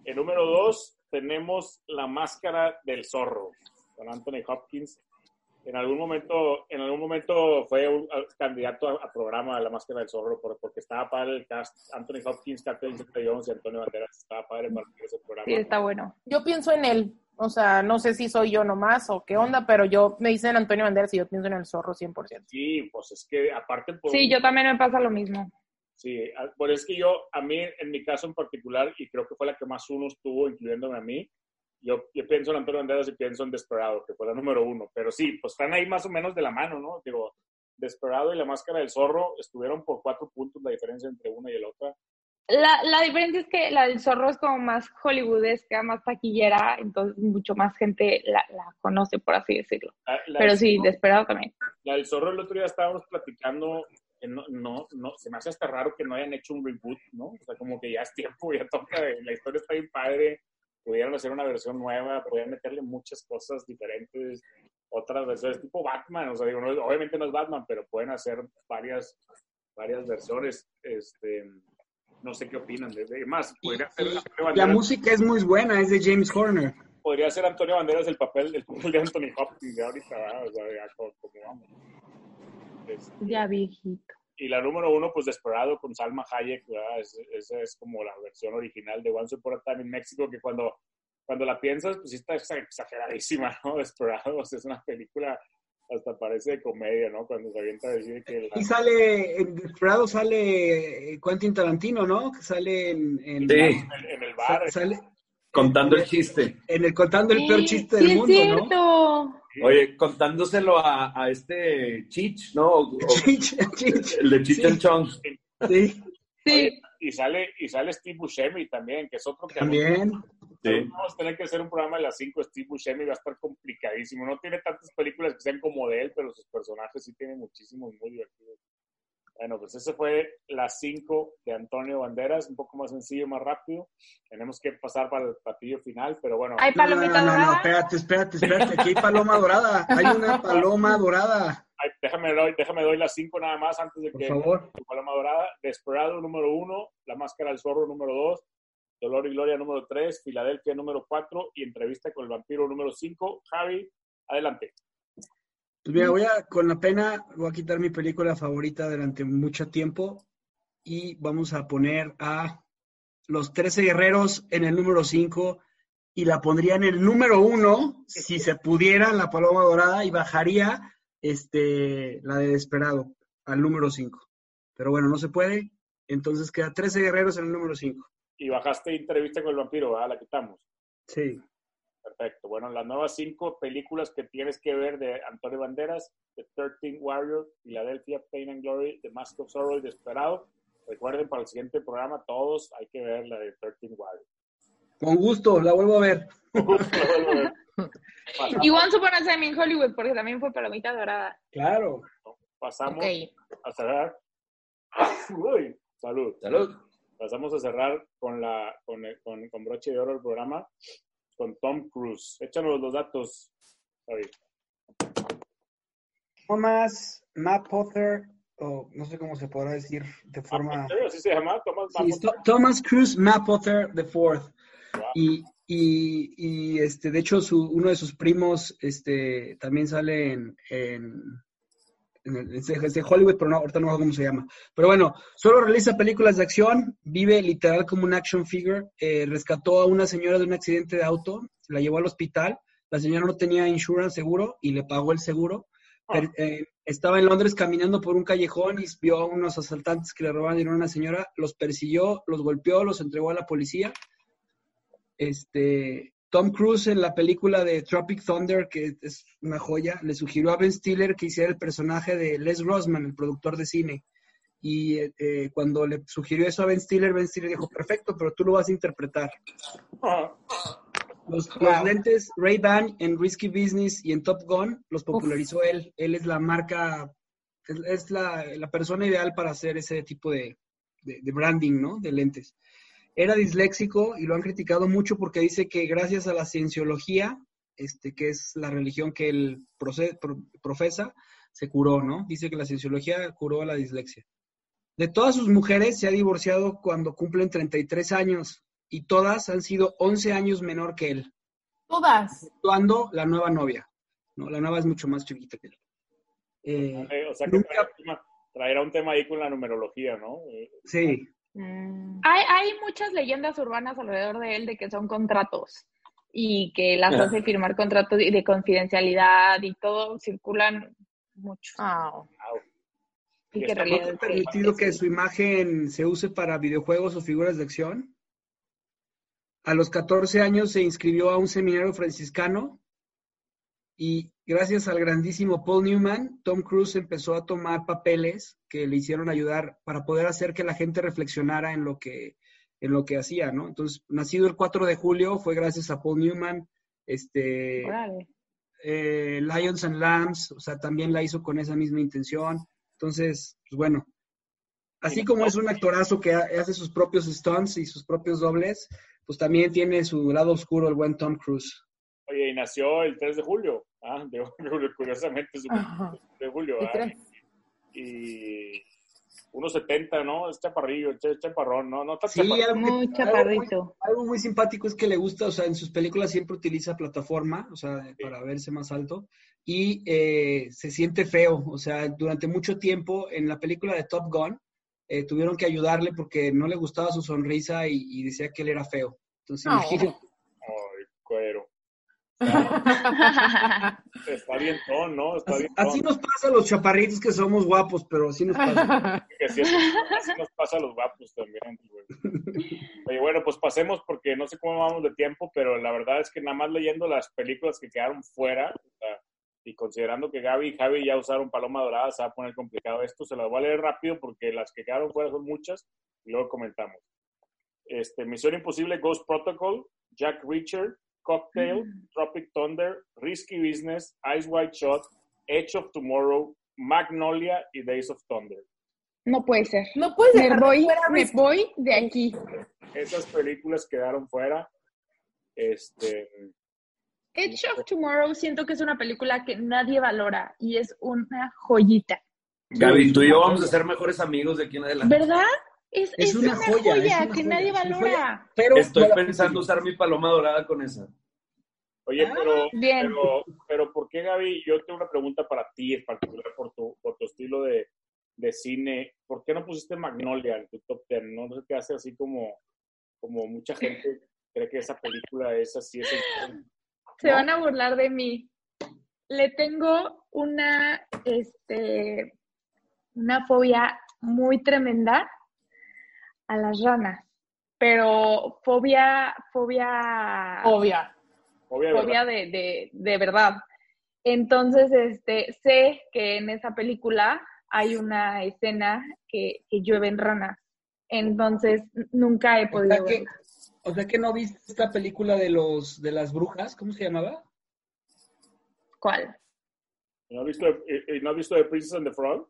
El número dos tenemos La Máscara del Zorro, con Anthony Hopkins. En algún momento, en algún momento fue un candidato a, a programa de La Máscara del Zorro por- porque estaba padre el cast. Anthony Hopkins, Catherine Zeta-Jones y Antonio Banderas estaba padre para ese programa. sí, está bueno. Yo pienso en él. O sea, no sé si soy yo nomás o qué onda, pero yo me dicen Antonio Banderas y yo pienso en el zorro 100%. Sí, pues es que aparte por Sí, yo también me pasa lo mismo. Sí, por es que yo, a mí, en mi caso en particular, y creo que fue la que más unos tuvo, incluyéndome a mí, yo, yo pienso en Antonio Banderas y pienso en Desperado, que fue la número uno. Pero sí, pues están ahí más o menos de la mano, ¿no? Digo, Desperado y La Máscara del Zorro estuvieron por cuatro puntos la diferencia entre una y la otra. La, la diferencia es que la del zorro es como más hollywoodesca, más taquillera, entonces mucho más gente la, la conoce, por así decirlo. La- la Pero sí, Zorro- Desperado también. La del Zorro el otro día estábamos platicando, no, no, no, se me hace hasta raro que no hayan hecho un reboot, ¿no? O sea, como que ya es tiempo, ya toca, la historia está bien padre, pudieron hacer una versión nueva, podían meterle muchas cosas diferentes, otras versiones, tipo Batman, o sea, digo, no- obviamente no es Batman, pero pueden hacer varias, varias versiones, este, no sé qué opinan, de, de- más, podría ser, Antonio La música es muy buena, es de James Horner. podría ser Antonio Banderas el papel, el papel de Anthony Hopkins de ahorita, ¿verdad? o sea, ya como, como vamos. Este, Ya viejito. Y la número uno, pues Desperado con Salma Hayek, ¿verdad? Es- Esa es, como la versión original de Once Upon a Time in México, que cuando, cuando la piensas, pues sí está exa- exageradísima, ¿no? Desperado, o sea, es una película, hasta parece de comedia, ¿no? Cuando se avienta a decir que... la- Y sale, en Desperado sale eh, Quentin Tarantino, ¿no? Que sale en, en, Sí. en el, en el bar, sa- sale Contando el chiste. en el contando el peor chiste sí, del es mundo, ¿no? Oye, contándoselo a, a este Chich, ¿no? O- o- Chich, chich. el de Chich Sí. and Chong. Sí, Sí, y sale, y sale Steve Buscemi también, que es otro que... también. Sí. Vamos a tener que hacer un programa de las 5. Steve Buscemi va a estar complicadísimo. No tiene tantas películas que sean como de él, pero sus personajes sí tienen muchísimos muy divertidos. Bueno, pues ese fue las 5 de Antonio Banderas, un poco más sencillo, más rápido. Tenemos que pasar para el platillo final, pero bueno, hay No, no, palomita no, no, dorada. espérate, espérate, espérate. Aquí hay paloma dorada. Hay una paloma dorada. ay, déjame, doy, déjame doy las 5 nada más antes de Por que favor. tu paloma dorada. Desperado número 1, La Máscara del Zorro número 2, Dolor y Gloria número 3, Filadelfia número 4 y Entrevista con el Vampiro número 5. Javi, adelante. Pues mira, voy a, con la pena, voy a quitar mi película favorita durante mucho tiempo y vamos a poner a Los Trece Guerreros en el número 5 y la pondría en el número 1 si se pudiera la Paloma Dorada y bajaría este, la de Desperado al número 5. Pero bueno, no se puede, entonces queda 13 Guerreros en el número 5. Y bajaste Entrevista con el Vampiro, ¿verdad? La quitamos. Sí. Perfecto. Bueno, las nuevas cinco películas que tienes que ver de Antonio Banderas, The 13 Warrior, Philadelphia, Pain and Glory, The Mask of Sorrow y Desperado. Recuerden, para el siguiente programa, todos hay que ver la de 13 Warrior. Con gusto, la vuelvo a ver. Pasamos, Y Once Upon a Time in Hollywood, porque también fue palomita dorada. Claro. pasamos Ok. a cerrar. Uy, salud. Salud. Pasamos a cerrar con, la, con, el- con, con broche de oro el programa con Tom Cruise. Échanos los datos, Javi. Thomas Matt Potter, o no sé cómo se podrá decir de forma... ¿Sí? ¿Así se llama? Thomas Sí, Thomas Cruise Mapother the Fourth. Wow. Y, y, y, este, de hecho, su, uno de sus primos este, también sale en, es de, Hollywood, pero no, ahorita no sé cómo se llama. Pero bueno, solo realiza películas de acción, vive literal como un action figure, eh, rescató a una señora de un accidente de auto, la llevó al hospital, la señora no tenía insurance seguro y le pagó el seguro. Per- eh, estaba en Londres caminando por un callejón y vio a unos asaltantes que le robaban dinero a una señora, los persiguió, los golpeó, los entregó a la policía. Este, Tom Cruise en la película de Tropic Thunder, que es una joya, le sugirió a Ben Stiller que hiciera el personaje de Les Grossman, el productor de cine. Y eh, cuando le sugirió eso a Ben Stiller, Ben Stiller dijo, perfecto, pero tú lo vas a interpretar. Los, los lentes Ray-Ban en Risky Business y en Top Gun los popularizó él. Él es la marca, es, es la, la persona ideal para hacer ese tipo de, de- de branding, ¿no? De lentes. Era disléxico y lo han criticado mucho porque dice que gracias a la cienciología, este, que es la religión que él profesa, se curó, ¿no? Dice que la cienciología curó la dislexia. De todas sus mujeres se ha divorciado cuando cumplen 33 años y todas han sido 11 años menor que él, Todas. actuando la nueva novia. No, la nueva es mucho más chiquita que él. Eh, o sea, que traerá un, tema, traerá un tema ahí con la numerología, ¿no? Eh, sí, Hay, hay muchas leyendas urbanas alrededor de él de que son contratos y que las Ah. hace firmar contratos de de confidencialidad y todo circulan mucho. Y que en ¿No realidad permitido que su imagen se use para videojuegos o figuras de acción? A los 14 años se inscribió a un seminario franciscano y gracias al grandísimo Paul Newman, Tom Cruise empezó a tomar papeles que le hicieron ayudar para poder hacer que la gente reflexionara en lo que, en lo que hacía, ¿no? Entonces, nacido el 4 de julio fue gracias a Paul Newman, este, eh, Lions and Lambs, o sea, también la hizo con esa misma intención. Entonces, pues bueno, así como es un actorazo que ha- hace sus propios stunts y sus propios dobles, pues también tiene su lado oscuro el buen Tom Cruise. Oye, y nació el 3 de julio. Ah, de julio, curiosamente, su Ajá. de julio. Ah. Y 1.70, ¿no? Es chaparrillo, es chaparrón, ¿no? No está Sí, chaparrón. algo que- Muy algo muy- chaparrito. Algo muy simpático es que le gusta, o sea, en sus películas siempre utiliza plataforma, o sea, para verse más alto, y eh, se siente feo, o sea, durante mucho tiempo en la película de Top Gun eh, tuvieron que ayudarle porque no le gustaba su sonrisa y, y decía que él era feo. Entonces, Oh. imagínate. Ay, cuero. Está bien ton, ¿no? Está Así, bien ton. así nos pasa a los chaparritos que somos guapos, pero así nos pasa. Así, así nos pasa a los guapos también. güey. Oye, bueno, pues pasemos porque no sé cómo vamos de tiempo, pero la verdad es que nada más leyendo las películas que quedaron fuera o sea, y considerando que Gaby y Javi ya usaron Paloma Dorada, se va a poner complicado esto. Se las voy a leer rápido porque las que quedaron fuera son muchas y luego comentamos. Este, Misión Imposible, Ghost Protocol, Jack Reacher, Cocktail, Tropic Thunder, Risky Business, Ice White Shot, Edge of Tomorrow, Magnolia y Days of Thunder. No puede ser. No Me voy, fuera me voy de aquí. Esas películas quedaron fuera. Este, Edge of Tomorrow siento que es una película que nadie valora y es una joyita. Gaby, tú y yo vamos a ser mejores amigos de aquí en adelante. ¿Verdad? Es, Es es una una, joya, joya, es una que joya, nadie valora. joya. Pero Estoy pensando usar mi paloma dorada con esa. Oye, Ah, pero, bien. pero, pero ¿por qué, Gaby? Yo tengo una pregunta para ti, en particular por tu, por tu estilo de, de cine. ¿Por qué no pusiste Magnolia en tu top 10? ¿No se te hace así como, como mucha gente cree que esa película es así? Es Se ¿no? van a burlar de mí. Le tengo una, este, una fobia muy tremenda a las ranas, pero fobia, fobia, Obvia. Obvio, fobia de, de, de verdad. Entonces, este, sé que en esa película hay una escena que, que llueven ranas. Entonces, nunca he O sea, podido que, verla. o sea que no viste esta película de los de las brujas, ¿cómo se llamaba? ¿Cuál? ¿Y ¿No has visto, y- y ¿No has visto The Princess and the Frog?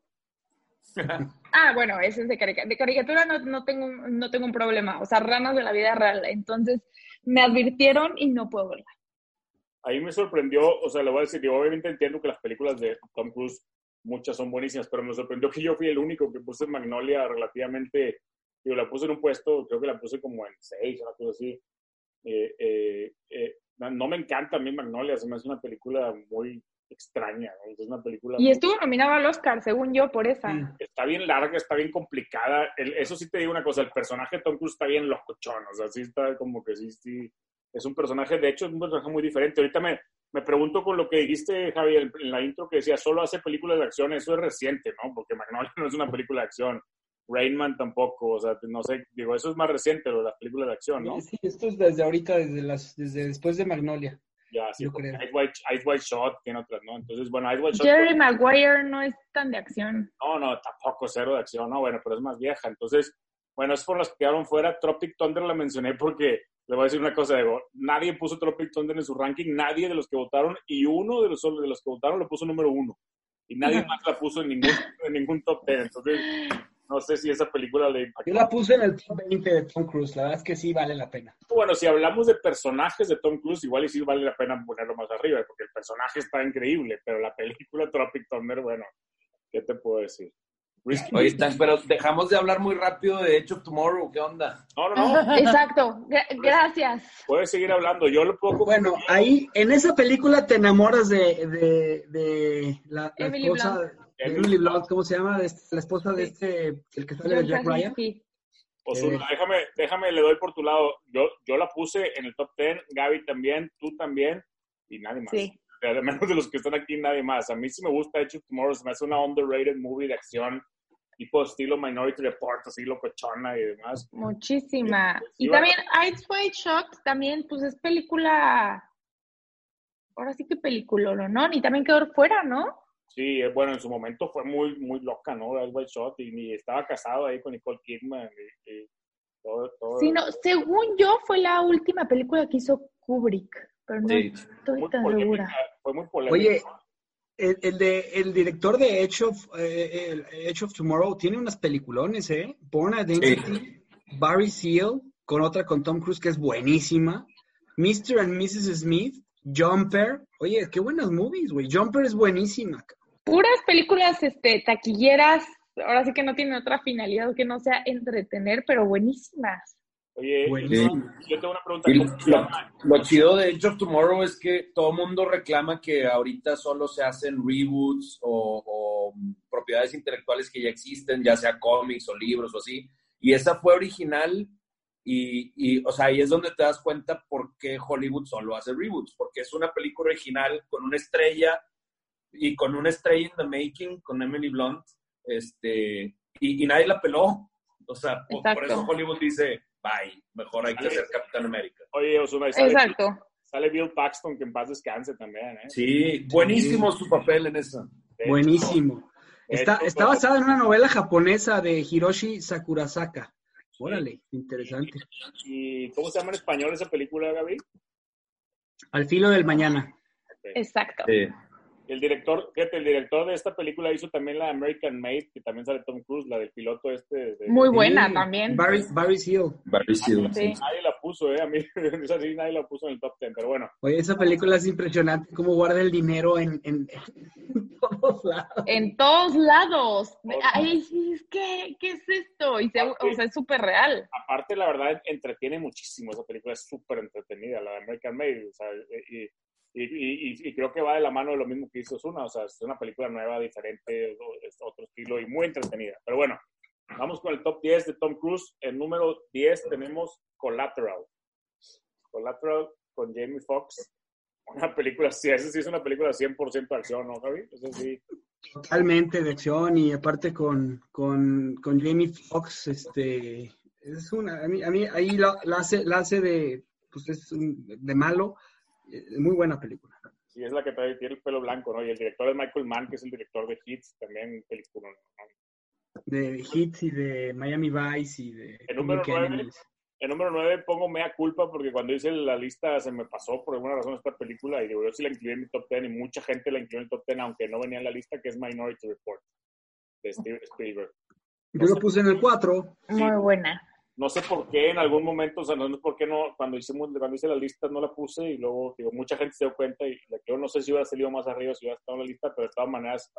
Ah, bueno, ese es de caricatura. De caricatura no, no, tengo, no tengo un problema. O sea, ranas de la vida real. Entonces, me advirtieron y no puedo verla. A mí me sorprendió, o sea, le voy a decir, yo obviamente entiendo que las películas de Tom Cruise, muchas son buenísimas, pero me sorprendió que yo fui el único que puse Magnolia relativamente, yo la puse en un puesto, creo que la puse como en seis, una cosa así. Eh, eh, eh, no me encanta a mí Magnolia, se me hace una película muy extraña, ¿no? es una película... Y muy- estuvo nominado al Oscar, según yo, por esa. Mm. está bien larga, está bien complicada. El- eso sí te digo una cosa, el personaje de Tom Cruise está bien locochón, o sea, sí está como que sí, sí, es un personaje, de hecho es un personaje muy diferente. Ahorita me, me pregunto con lo que dijiste, Javi, en en la intro que decía, solo hace películas de acción, eso es reciente, ¿no? Porque Magnolia no es una película de acción. Rainman tampoco, o sea, no sé, digo, eso es más reciente, lo de las películas de acción, ¿no? Sí, esto es desde ahorita, desde, las, desde después de Magnolia. Ya, sí, Yo creo. Ice White, Ice White Shot tiene otras, ¿no? Entonces, bueno, Ice White Shot... Jerry Maguire no es tan de acción. No, no, tampoco cero de acción, no, bueno, pero es más vieja. Entonces, bueno, es por las que quedaron fuera. Tropic Thunder la mencioné porque le voy a decir una cosa, digo, nadie puso Tropic Thunder en su ranking, nadie de los que votaron, y uno de los, de los que votaron lo puso número uno. Y nadie más la puso en ningún, en ningún top ten. Entonces, no sé si esa película le impactó. Yo la puse en el top 20 de Tom Cruise, la verdad es que sí vale la pena. Bueno, si hablamos de personajes de Tom Cruise, igual y sí vale la pena ponerlo más arriba, porque el personaje está increíble, pero la película Tropic Thunder, bueno, ¿qué te puedo decir? Risky Oye, pero dejamos de hablar muy rápido de Edge of Tomorrow. ¿Qué onda? No, no, no, Exacto. Gra- gracias. puedes seguir hablando. Yo lo puedo Bueno, ahí en esa película te enamoras de, de, de la, la Emily esposa. Emily Blunt, ¿cómo se llama? Este- la esposa de este, el que sale de Jack Ryan. Ozuna, Eh. déjame, déjame, le doy por tu lado. Yo, yo la puse en el top 10, Gaby también, tú también, y nadie más. Sí. Al menos de los que están aquí, nadie más. A mí sí me gusta Edge of Tomorrow, se me hace una underrated movie de acción, tipo estilo Minority Report, así locochona y demás. Muchísima. Y va- también Ice White Shot, también, pues es película. Ahora sí que película, ¿no? Y también quedó fuera, ¿no? Sí, eh, bueno, en su momento fue muy, muy loca, ¿no? El White Shot, y ni estaba casado ahí con Nicole Kidman, y, y todo, todo. Sí, no, según yo, fue la última película que hizo Kubrick, pero no Sí. estoy muy tan polémica, segura. fue muy polémica. Oye, el, el de, el director de Edge of, eh, el Edge of Tomorrow tiene unas peliculones, ¿eh? Born Identity, Barry Seal, con otra con Tom Cruise que es buenísima, Mr. and Mrs. Smith, Jumper. Oye, qué buenas movies, güey. Jumper es buenísima. Puras películas este, taquilleras, ahora sí que no tienen otra finalidad que no sea entretener, pero buenísimas. Oye, Buenísimo. yo tengo una pregunta. Y ¿Cómo se lo, lo chido de Edge of Tomorrow es que todo mundo reclama que ahorita solo se hacen reboots o, o propiedades intelectuales que ya existen, ya sea cómics o libros o así. Y esa fue original y, y, o sea, ahí es donde te das cuenta por qué Hollywood solo hace reboots, porque es una película original con una estrella y con una estrella in the making, con Emily Blunt, este, y, y nadie la peló. O sea, por, eso Hollywood dice, bye, mejor hay que hacer Capitán América. Oye, Osuna, y sale, Exacto. sale Bill Paxton, que en paz descanse también, ¿eh? Sí, buenísimo su papel en esa. Hecho, Buenísimo. Está, está basada en una novela japonesa de Hiroshi Sakurasaka. Órale, interesante. ¿Y cómo se llama en español esa película, Gaby? Al filo del mañana. Exacto. Sí. El director, fíjate, el director de esta película hizo también la American Made, que también sale Tom Cruise, la del piloto este. De, Muy buena Sí, también. Barry, Barry Seal. Barry Seal, Sí. Nadie la puso, ¿eh? A mí, esa sí, nadie la puso en el top 10, pero bueno. Oye, esa película es impresionante, cómo guarda el dinero en, en, en todos lados. En todos lados. Todos Ay, que, ¿qué es esto? Y se, o sea, es súper real. Aparte, la verdad, entretiene muchísimo. Esa película es súper entretenida, la de American Made. O sea, y, y, y, y creo que va de la mano de lo mismo que hizo Zuna. O sea, es una película nueva, diferente, es otro estilo y muy entretenida. Pero bueno, vamos con el top 10 de Tom Cruise. En número 10 tenemos Collateral. Collateral con Jamie Foxx. Una película, sí, esa sí es una película 100% de acción, ¿no, Javi? Eso sí. Totalmente de acción y aparte con, con, con Jamie Foxx, este, es una, a mí, a mí ahí la, hace, la hace de, pues es un- de malo, muy buena película. Sí, es la que trae, tiene el pelo blanco, ¿no? Y el director es Michael Mann, que es el director de Hits, también película. ¿no? De Hits y de Miami Vice y de El número Public nueve. Enemies. En número 9 pongo mea culpa porque cuando hice la lista se me pasó por alguna razón esta película y digo, yo sí la incluí en mi top 10 y mucha gente la incluyó en el top 10 aunque no venía en la lista, que es Minority Report de Steven Spielberg. Yo lo puse en el 4. Muy buena. No sé por qué en algún momento, o sea, no sé por qué no, cuando hicimos, cuando hice la lista no la puse y luego, digo, mucha gente se dio cuenta y la- yo no sé si hubiera salido más arriba, si hubiera estado en la lista, pero de todas maneras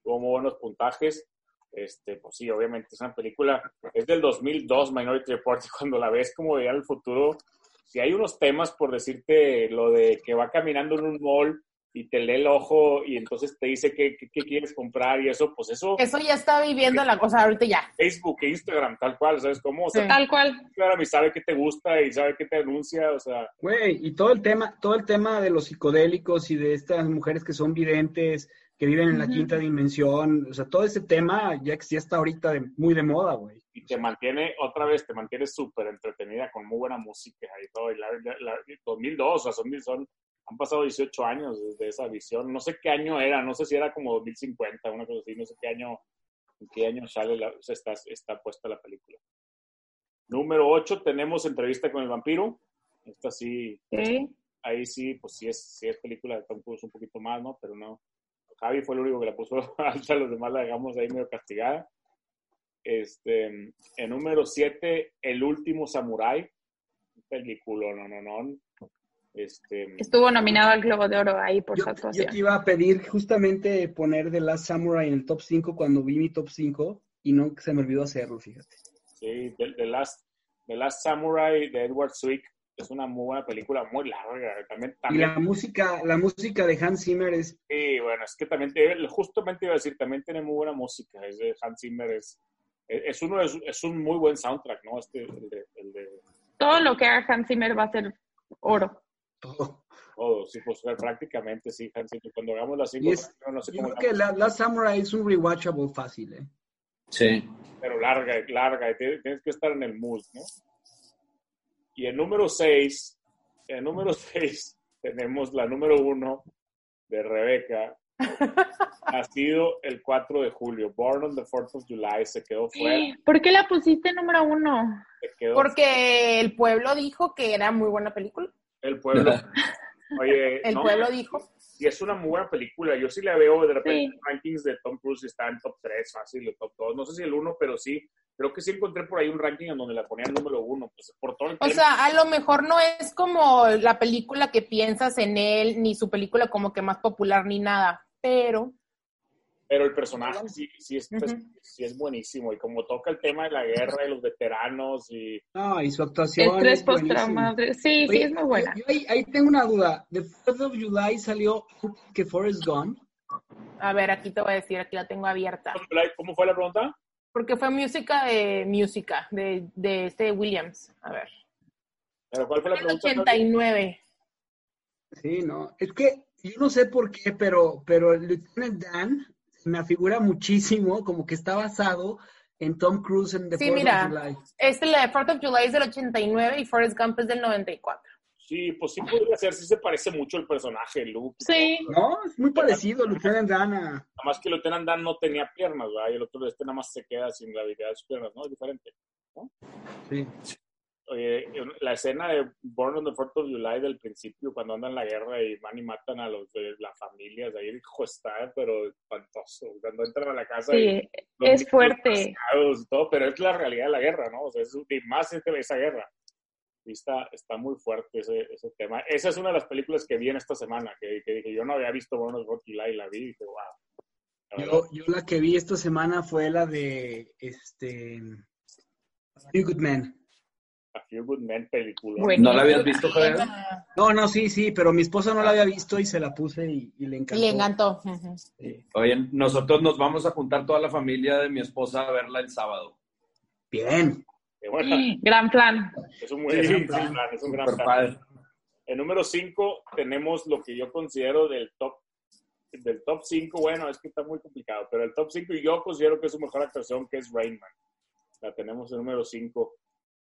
tuvo muy buenos puntajes. Este, pues sí, obviamente es una película, es del 2002 Minority Report y cuando la ves como veía el futuro, si hay unos temas por decirte lo de que va caminando en un mall y te lee el ojo y entonces te dice qué, qué- qué quieres comprar y eso, pues eso, Eso ya está viviendo la cosa ahorita ya. Facebook e Instagram, tal cual, ¿sabes cómo? O sea, Sí. Tal cual. Instagram y sabe qué te gusta y sabe qué te anuncia, o sea, Güey, y todo el tema, todo el tema de los psicodélicos y de estas mujeres que son videntes, que viven en la quinta dimensión. O sea, todo ese tema ya, ya está ahorita de- muy de moda, güey. y te mantiene, otra vez, te mantiene súper entretenida con muy buena música y todo. Y la, la- la- 2002, o sea, son, son, han pasado 18 años desde esa visión. No sé qué año era, no sé si era como 2050, una cosa así, no sé qué año, en qué año sale la, o sea, está, está puesta la película. Número 8, tenemos entrevista con el vampiro. Esta sí, Ok. ahí sí, pues sí es, sí es película de Tom Cruise un poquito más, ¿no? Pero no. Javi fue el único que la puso alta, los demás la dejamos ahí medio castigada. Este, en número 7, El último samurái. Película, no, no, no. Este, Estuvo nominado al Globo de Oro ahí por Yo, su yo actuación. te iba a pedir justamente poner The Last Samurai en el top 5 cuando vi mi top 5 y no se me olvidó hacerlo, fíjate. sí, The, The Last, The Last Samurai de Edward Zwick es una muy buena película, muy larga. También, Y también la música, la música de Hans Zimmer es Sí, bueno, es que también, te- justamente iba a decir, también tiene muy buena música. Es de Hans Zimmer, es, es, uno, es, es un muy buen soundtrack, ¿no? Este, el de, el de Todo lo que haga Hans Zimmer va a ser oro. Todo. todo, sí, pues prácticamente sí, Hans Zimmer. Cuando hagamos las cinco, es- no, no sé Yo cómo creo que la, Last Samurai es un rewatchable fácil, ¿eh? Sí. pero larga, larga, y tienes, tienes que estar en el mood, ¿no? Y el número 6, el número 6, tenemos la número 1 de Rebeca, nacido el 4 de julio, born on the 4th of July, se quedó fuera, ¿Por qué la pusiste número uno? se quedó Porque el pueblo dijo que era muy buena película. El pueblo. Oye, El no, pueblo dijo. y es una muy buena película. Yo sí la veo de repente Sí. rankings de Tom Cruise y está en top 3, fácil, o top 2. No sé si el 1, pero sí. Creo que sí encontré por ahí un ranking en donde la ponían número 1. Pues por todo el O sea, a lo mejor no es como la película que piensas en él, ni su película como que más popular, ni nada. Pero Pero el personaje sí, sí, es, pues, Ujú. sí es buenísimo. Y como toca el tema de la guerra y los veteranos y... No, y su actuación. Estrés es buenísima. postraumático. Sí, sí, Oye, es muy buena. yo- yo ahí, ahí tengo una duda. ¿The 4th of July salió que Forrest Gump? a ver, aquí te voy a decir, aquí la tengo abierta. ¿Cómo fue la pregunta? Porque fue música de música de, de este Williams. A ver. ¿Pero cuál fue la El pregunta? 89. Sí, no. Es que yo no sé por qué, pero, pero el Lieutenant Dan me afigura muchísimo como que está basado en Tom Cruise en The Sí, 4th mira. of July. Este, la de 4th of July es del 89 y Forrest Gump es del 94. Sí, pues sí podría ser. Sí se parece mucho el personaje, Luke. Sí. No, es muy parecido Lieutenant Dan. Nada más que Lieutenant Dan no tenía piernas, ¿verdad? Y el otro este nada más se queda sin la habilidad de sus piernas, ¿no? Es diferente. Sí. Oye, la escena de Born on the 4th of July del principio, cuando andan en la guerra y van y matan a los de las familias, ahí hijo está, pero espantoso. Cuando entran a la casa y Sí, los es fuerte. y todo, pero es la realidad de la guerra, ¿no? O sea, es y más esa guerra. Y está, está muy fuerte ese, ese tema. Esa es una de las películas que vi en esta semana, que, que dije, yo no había visto Born on the 4th of July y la vi y dije, wow. La Yo, yo la que vi esta semana fue la de este Good Men. A Few Good Men película. Bueno. ¿No la habías visto, Javier? No, no, sí, sí, pero mi esposa no la había visto y se la puse y, y le Y encantó. le encantó. Ujú. Oye, nosotros nos vamos a juntar toda la familia de mi esposa a verla el sábado. Bien. Qué buena. Gran plan. Es un, muy, Sí, es un sí, gran plan, es un gran plan. padre. En número 5 tenemos lo que yo considero del top del top 5, bueno, es que está muy complicado, pero el top 5 yo considero que es su mejor actuación, que es Rain Man. La tenemos en número 5.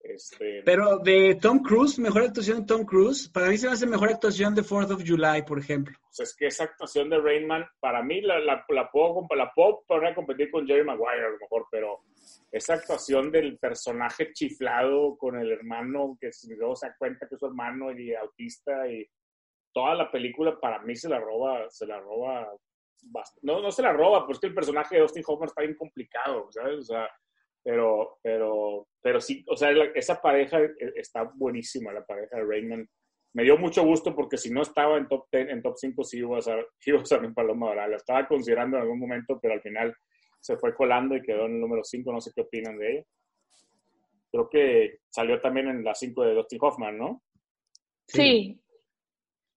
Este, Pero de Tom Cruise, mejor actuación de Tom Cruise, para mí se me hace mejor actuación de 4th of July, por ejemplo. pues es que esa actuación de Rain Man, para mí la, la, la puedo, la puedo poner a competir con Jerry Maguire a lo mejor, pero esa actuación del personaje chiflado con el hermano que luego se da cuenta que es su hermano y autista y toda la película para mí se la roba, se la roba, no, no se la roba, pues que el personaje de Austin Hoffman está bien complicado, ¿sabes? O sea, pero, pero, pero sí, o sea, esa pareja eh, está buenísima, la pareja de Raymond. Me dio mucho gusto porque si no estaba en top 10, en top 5 sí iba a ser, iba a ser mi paloma dorada. La estaba considerando en algún momento, pero al final se fue colando y quedó en el número 5. No sé qué opinan de ella. Creo que salió también en la 5 de Dustin Hoffman, ¿no? Sí.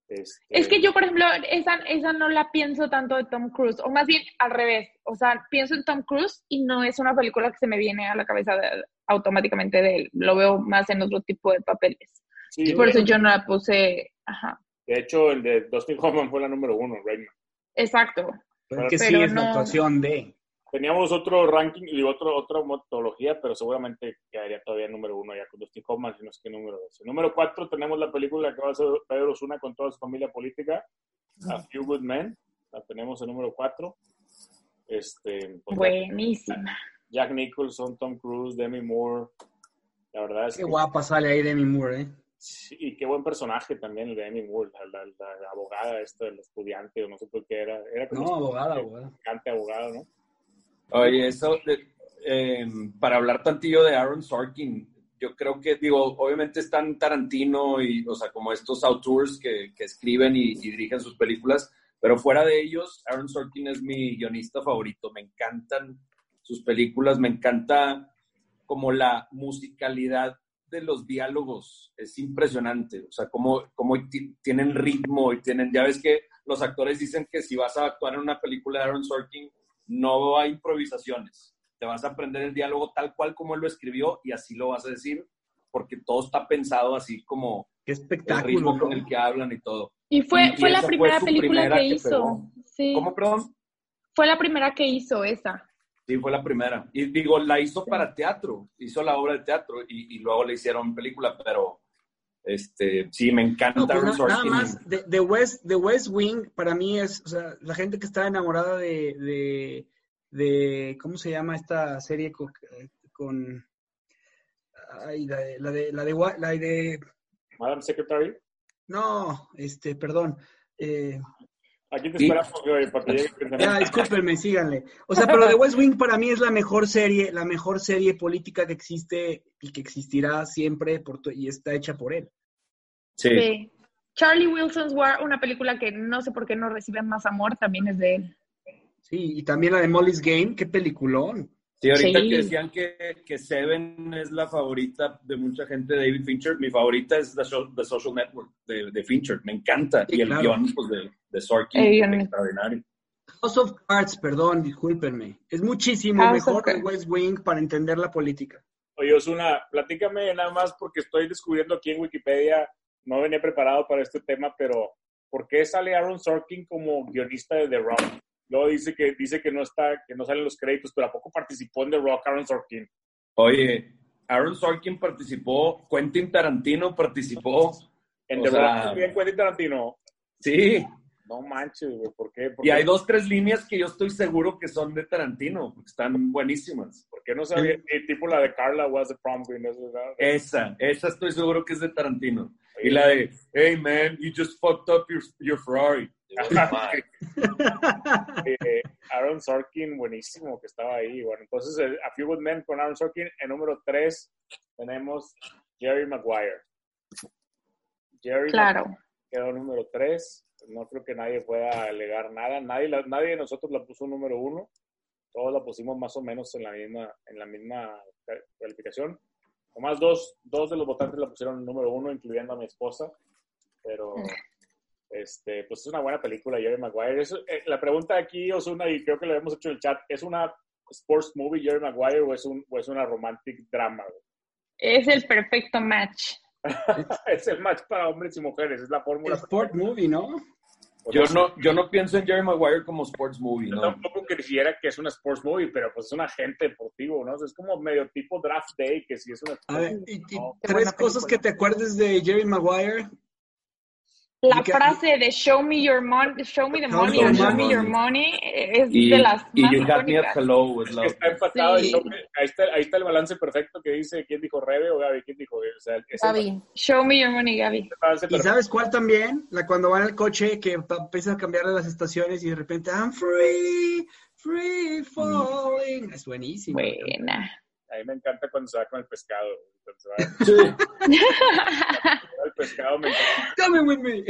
Este, Es que yo, por ejemplo, esa, esa no la pienso tanto de Tom Cruise, o más bien al revés. O sea, pienso en Tom Cruise y no es una película que se me viene a la cabeza de- automáticamente de él. Lo veo más en otro tipo de papeles. sí, Por eso yo no la puse. Ajá. De hecho, el de Dustin Hoffman fue la número 1, Raymond. Exacto. Pero que Pero sí es no- la actuación de. Teníamos otro ranking y otro, otra metodología, pero seguramente quedaría todavía número uno ya con Dustin Hoffman, si no es que número dos. En número cuatro tenemos la película que va a hacer Pedro Osuna con toda su familia política, A Few Good Men. La tenemos en número cuatro. Este, pues, Buenísima. Jack Nicholson, Tom Cruise, Demi Moore. La verdad es Qué que guapa sale ahí Demi Moore, ¿eh? sí, y qué buen personaje también el de Demi Moore, la, la- la abogada esta, el estudiante, o no sé por qué era. Era como No, abogada, abogada. abogado, ¿no? Oye, eso, eh, para hablar tantillo de Aaron Sorkin, yo creo que, digo, obviamente están Tarantino y, o sea, como estos auteurs que, escriben y, y dirigen sus películas, pero fuera de ellos, Aaron Sorkin es mi guionista favorito. Me encantan sus películas, me encanta como la musicalidad de los diálogos. Es impresionante, o sea, cómo ti- tienen ritmo y tienen, ya ves que los actores dicen que si vas a actuar en una película de Aaron Sorkin, no hay improvisaciones. Te vas a aprender el diálogo tal cual como él lo escribió y así lo vas a decir, porque todo está pensado así como Qué el espectáculo. ritmo con el que hablan y todo. Y fue, Y- fue la fue primera película primera que hizo. Sí. ¿Cómo, perdón? Fue la primera que hizo esa. Sí, fue la primera. Y digo, la hizo para teatro, hizo la obra de teatro y, y luego le hicieron película, pero este, sí, me encanta No, pues nada más, de, de West, de West Wing, para mí es, o sea, la gente que está enamorada de, de, de ¿cómo se llama esta serie con, con ay, la de, la de, la de, la de, Madam Secretary, no, este, perdón, eh, aquí te Sí. esperamos güey, para que llegue el ya, pensamiento. discúlpenme, síganle. O sea, pero The West Wing para mí es la mejor serie, la mejor serie política que existe y que existirá siempre por y está hecha por él. Sí. Sí. Charlie Wilson's War, una película que no sé por qué no recibe más amor, también es de él. Sí, y también la de Molly's Game, qué peliculón. Sí, ahorita Sí. que decían que, que Seven es la favorita de mucha gente de David Fincher, mi favorita es The, Social Network de, de Fincher, me encanta. Sí, y el claro. guion pues, de, de Sorkin, guion. extraordinario. House of Cards, perdón, discúlpenme. Es muchísimo House mejor que. West Wing para entender la política. Oye, Osuna, platícame nada más porque estoy descubriendo aquí en Wikipedia, no venía preparado para este tema, pero ¿por qué sale Aaron Sorkin como guionista de The Rock? Luego dice que dice que no está, que no salen los créditos, pero ¿a poco participó en The Rock Aaron Sorkin? Oye, Aaron Sorkin participó, Quentin Tarantino participó. En The sea, Rock también Quentin Tarantino. Sí, No manches, güey, ¿por qué? ¿Por y qué? hay dos, tres líneas que yo estoy seguro que son de Tarantino, porque están buenísimas. ¿Por qué no sabía? eh, tipo la de Carla was the prom queen, eso, ¿verdad? Esa, esa estoy seguro que es de Tarantino. Y la de, hey man, you just fucked up your, your Ferrari. Eh, Aaron Sorkin, buenísimo que estaba ahí. Bueno, entonces eh, A Few Good Men con Aaron Sorkin. En número 3 tenemos Jerry Maguire. Jerry Claro. Maguire quedó número 3. No creo que nadie pueda alegar nada. Nadie, la- nadie de nosotros la puso número 1. Todos la pusimos más o menos en la misma, en la misma ca- calificación. Nomás dos, dos de los votantes la pusieron número 1, incluyendo a mi esposa. Pero este, pues es una buena película, Jerry Maguire. Es, eh, la pregunta aquí, Osuna, y creo que lo hemos hecho en el chat, ¿es una sports movie Jerry Maguire o es, un, o es una romantic drama? güey? Es el perfecto match. es el match para hombres y mujeres, es la fórmula. Sport movie, ¿no? Yo no, yo no pienso en Jerry Maguire como sports movie, Yo ¿no? tampoco quisiera que es una sports movie, pero pues es un agente deportivo, ¿no? O sea, es como medio tipo draft day, que si es una... A ver, y- y No, tres cosas que te acuerdes de Jerry Maguire. La que- frase de show me your money, show me the money show me your money es Y, de las y más You Had Me at icónicas. Hello Es que está empatado. Sí. ahí, está, ahí está el balance perfecto que dice quién dijo Rebe o Gaby, quién dijo. O sea, Gaby. Show me your money, Gaby. ¿Y sabes cuál también? La cuando van al coche que empieza a cambiar las estaciones y de repente I'm free, free falling. Es buenísimo. Buena. A mí me encanta cuando se va con el pescado. Cuando se va el pescado me encanta. Come with me.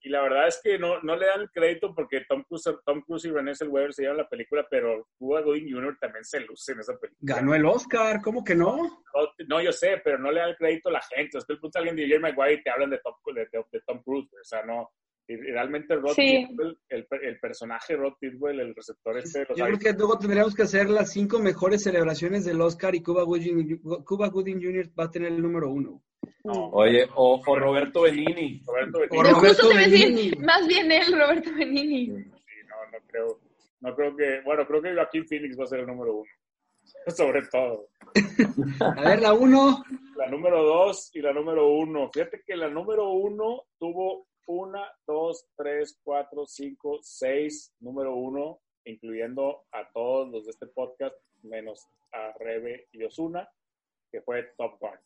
Y la verdad es que no, no le dan el crédito porque Tom Cruise, Tom Cruise y René Zellweger se llevan la película, pero Cuba Gooding Jr. también se luce en esa película. Ganó el Oscar, ¿cómo que no? No, no, yo sé, pero no le dan el crédito a la gente. Es que el punto alguien de Jerry Maguire y te hablan de Tom, de, de- de Tom Cruise. O sea, no. Y realmente Rod Sí. Tidwell, el, el personaje Rod Tidwell, el receptor este de los Yo creo que luego tendríamos que hacer las cinco mejores celebraciones del Oscar y Cuba Gooding, Cuba Gooding Jr. va a tener el número uno. No, Oye, o, o Roberto Benini. Roberto O Benigni. Roberto a decir, Benigni. más bien él, Roberto Benini. Sí, no, no creo. No creo que, bueno, creo que Joaquín Phoenix va a ser el número uno. Sobre todo. A ver, la uno. La número dos y la número uno. Fíjate que la número uno tuvo una, dos, tres, cuatro, cinco, seis, número uno, incluyendo a todos los de este podcast, menos a Rebe y Osuna, que fue Top Gun.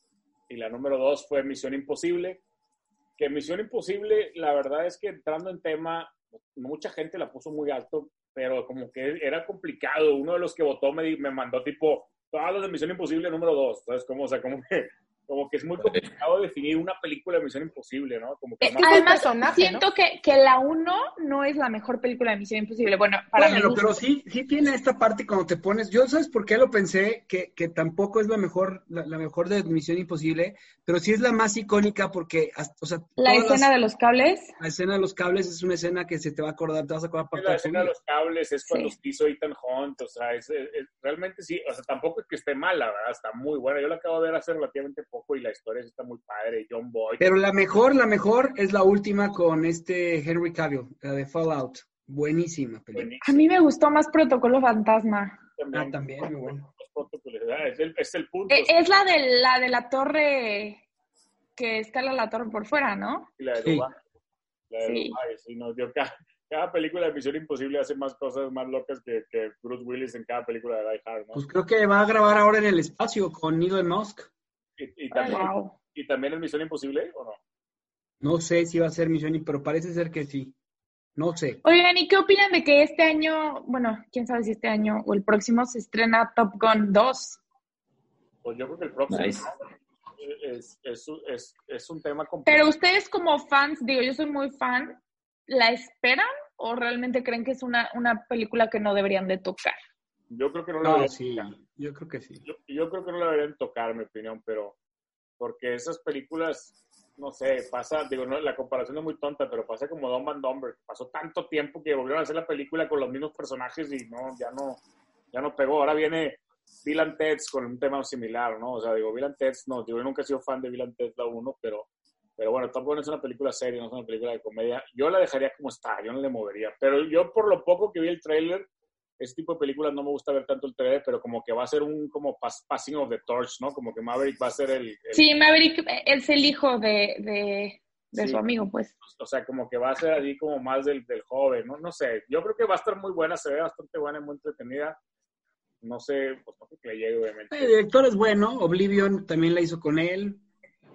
Y la número dos fue Misión Imposible, que Misión Imposible, la verdad es que entrando en tema, mucha gente la puso muy alto, pero como que era complicado. Uno de los que votó me, me mandó tipo, todas las de Misión Imposible número dos. Entonces, como, o sea, como como que es muy complicado definir una película de Misión Imposible, ¿no? Como que Eh, además- Además, personaje, siento que, que la 1 no es la mejor película de Misión Imposible. Bueno, para Bueno, mí. pero sí, sí tiene esta parte cuando te pones. Yo, ¿sabes por qué lo pensé? Que, que tampoco es la mejor, la, la mejor de Misión Imposible, pero sí es la más icónica porque, hasta- o sea, La escena las- de los cables. la escena de los cables es una escena que se te va a acordar, te vas a acordar para la tu escena de los cables es cuando Sí. hizo Ethan Hunt, o sea, es, es- es- realmente sí, o sea, tampoco es que esté mala, ¿verdad? Está muy buena. Yo la acabo de ver hace relativamente poco y la historia está muy padre. John Boyd. Pero la mejor, la mejor es la última con este Henry Cavill, la de Fallout. Buenísima película. buenísimo A mí me gustó más Protocolo Fantasma. Ah, también, muy bueno. Es el, es el punto. Eh, Es la de la de la torre que escala la torre por fuera, ¿no? Y la de Sí. Dubái. La de Sí. Dubái, sí, no, yo cada, cada película de Misión Imposible hace más cosas más locas que, que Bruce Willis en cada película de Die Hard, ¿no? Pues creo que va a grabar ahora en el espacio con Elon Musk. Y, y también, Wow. y también es Misión Imposible, ¿o no? No sé si va a ser Misión, pero parece ser que sí. No sé. Oigan, ¿y qué opinan de que este año, bueno, quién sabe si este año o el próximo se estrena Top Gun 2? Pues yo creo que el próximo Nice. es, es, es, es un tema complejo. Pero ustedes como fans, digo, yo soy muy fan, ¿la esperan o realmente creen que es una, una película que no deberían de tocar? Yo creo que no la No, deberían sí, tocar. yo creo que sí. Yo, yo creo que no la deberían tocar, mi opinión, pero porque esas películas, no sé, pasa, digo, no, la comparación es muy tonta, pero pasa como Dumb and Dumber. Pasó tanto tiempo que volvieron a hacer la película con los mismos personajes y no, ya no, ya no pegó. Ahora viene Bill and Ted's con un tema similar, ¿no? O sea, digo, Bill and Ted's, no, digo, yo nunca he sido fan de Bill and Ted's la 1, pero, pero bueno, Top Gun es una película seria, no es una película de comedia. Yo la dejaría como está, yo no le movería. Pero yo, por lo poco que vi el tráiler, ese tipo de películas no me gusta ver tanto el trailer, pero como que va a ser un como pas- passing of the torch, ¿no? Como que Maverick va a ser el, el- Sí, Maverick es el hijo de, de, de Sí. su amigo, pues. o sea, como que va a ser así como más del, del joven, ¿no? No sé, yo creo que va a estar muy buena, se ve bastante buena y muy entretenida. No sé, pues no creo que le llegue, obviamente. El director es bueno, Oblivion también la hizo con él.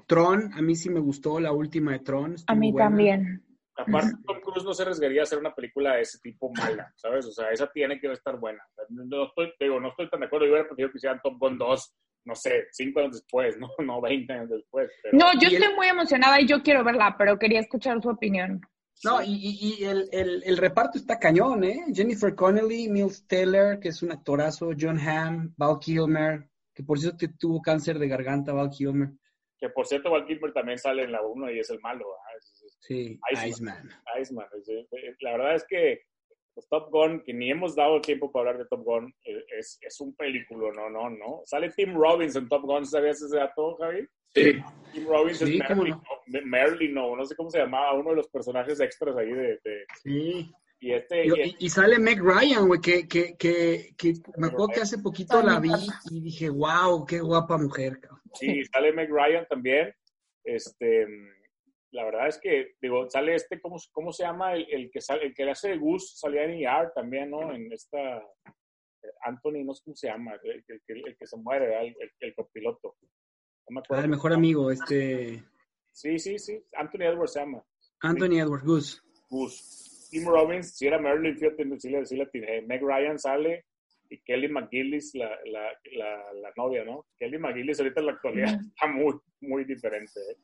Tron, a mí sí me gustó la última de Tron. A mí buena. también. Aparte, Tom Cruise no se arriesgaría a hacer una película de ese tipo mala, ¿sabes? O sea, esa tiene que estar buena. No estoy, digo, no estoy tan de acuerdo. Yo hubiera preferido que hicieran Top Gun 2, no sé, cinco años después, no, no 20 años después. Pero, No, yo el- estoy muy emocionada y yo quiero verla, pero quería escuchar su opinión. No, y, y- y el, el- el reparto está cañón, ¿eh? Jennifer Connelly, Mills Taylor, que es un actorazo, John Hamm, Val Kilmer, que por cierto tuvo cáncer de garganta, Val Kilmer. Que por cierto, Val Kilmer también sale en la 1 y es el malo. ¿ah? Sí, Iceman. Iceman. La verdad es que pues, Top Gun, que ni hemos dado tiempo para hablar de Top Gun, eh, es, es un película, no, no, no. Sale Tim Robbins en Top Gun, ¿sabías ese dato, Javi? Sí. Tim Robbins Sí, es Merlin, no, Merlin, no, no sé cómo se llamaba, uno de los personajes extras ahí de... de- Sí. y este... Y, y- y- y sale Meg Ryan, güey, que, que, que, que me acuerdo que hace poquito la vi y dije, wow, qué guapa mujer, cabrón. Sí, sale Meg Ryan también. Este, la verdad es que, digo, sale este, ¿cómo, cómo se llama? El, el que sale, el que le hace de Gus, salía en ER también, ¿no? En esta, eh, Anthony, no sé cómo se llama, el, el que- el que se muere, ¿verdad? el, el, el copiloto. No me Ah, acuerdo. el mejor amigo, este, Sí, sí, sí, Anthony Edwards se llama. Anthony Edward Goose. Gus. Tim Robbins, si era Merlin, fíjate, sí le, atiné. Meg Ryan sale y Kelly McGillis, la, la, la, la novia, ¿no? Kelly McGillis ahorita en la actualidad está muy, muy diferente. ¿eh?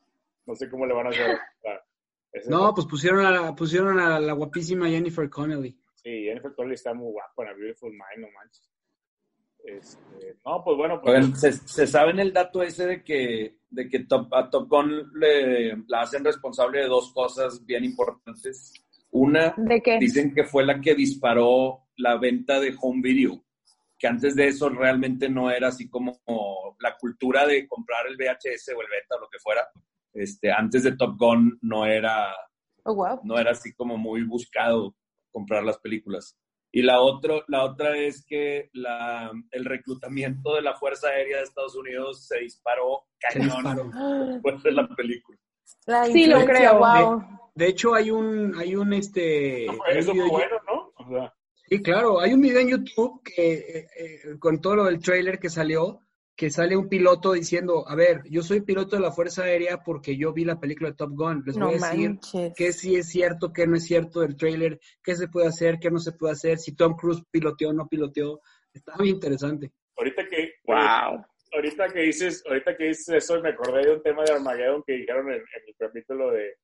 No sé cómo le van a hacer. a- ese- No, pues pusieron a, la- pusieron a la guapísima Jennifer Connelly. Sí, Jennifer Connelly está muy guapa en A Beautiful Mind, no manches. Este, no, pues bueno, pues Oigan, ¿se, se saben el dato ese de que, de que Top, a Top Gun le, la hacen responsable de dos cosas bien importantes? Una, ¿De qué? dicen que fue la que disparó la venta de home video, que antes de eso realmente no era así como la cultura de comprar el VHS o el beta o lo que fuera. Este, antes de Top Gun no era, Oh, wow. no era así como muy buscado comprar las películas. Y la, otro, la otra es que la, el reclutamiento de la Fuerza Aérea de Estados Unidos se disparó cañón después de la película. La Sí, lo creo. wow. De hecho, hay un, hay un este. Eso hay un fue bueno, ¿no? O sea, Sí, claro, hay un video en YouTube que eh, eh, con todo lo del trailer que salió, que sale un piloto diciendo, a ver, yo soy piloto de la Fuerza Aérea porque yo vi la película de Top Gun. Les No voy a decir manches. qué sí es cierto, qué no es cierto del trailer, qué se puede hacer, qué no se puede hacer, si Tom Cruise piloteó o no piloteó. Está muy interesante. ahorita que, Wow. ahorita que dices, ahorita que dices eso, me acordé de un tema de Armageddon que dijeron en, en el capítulo de,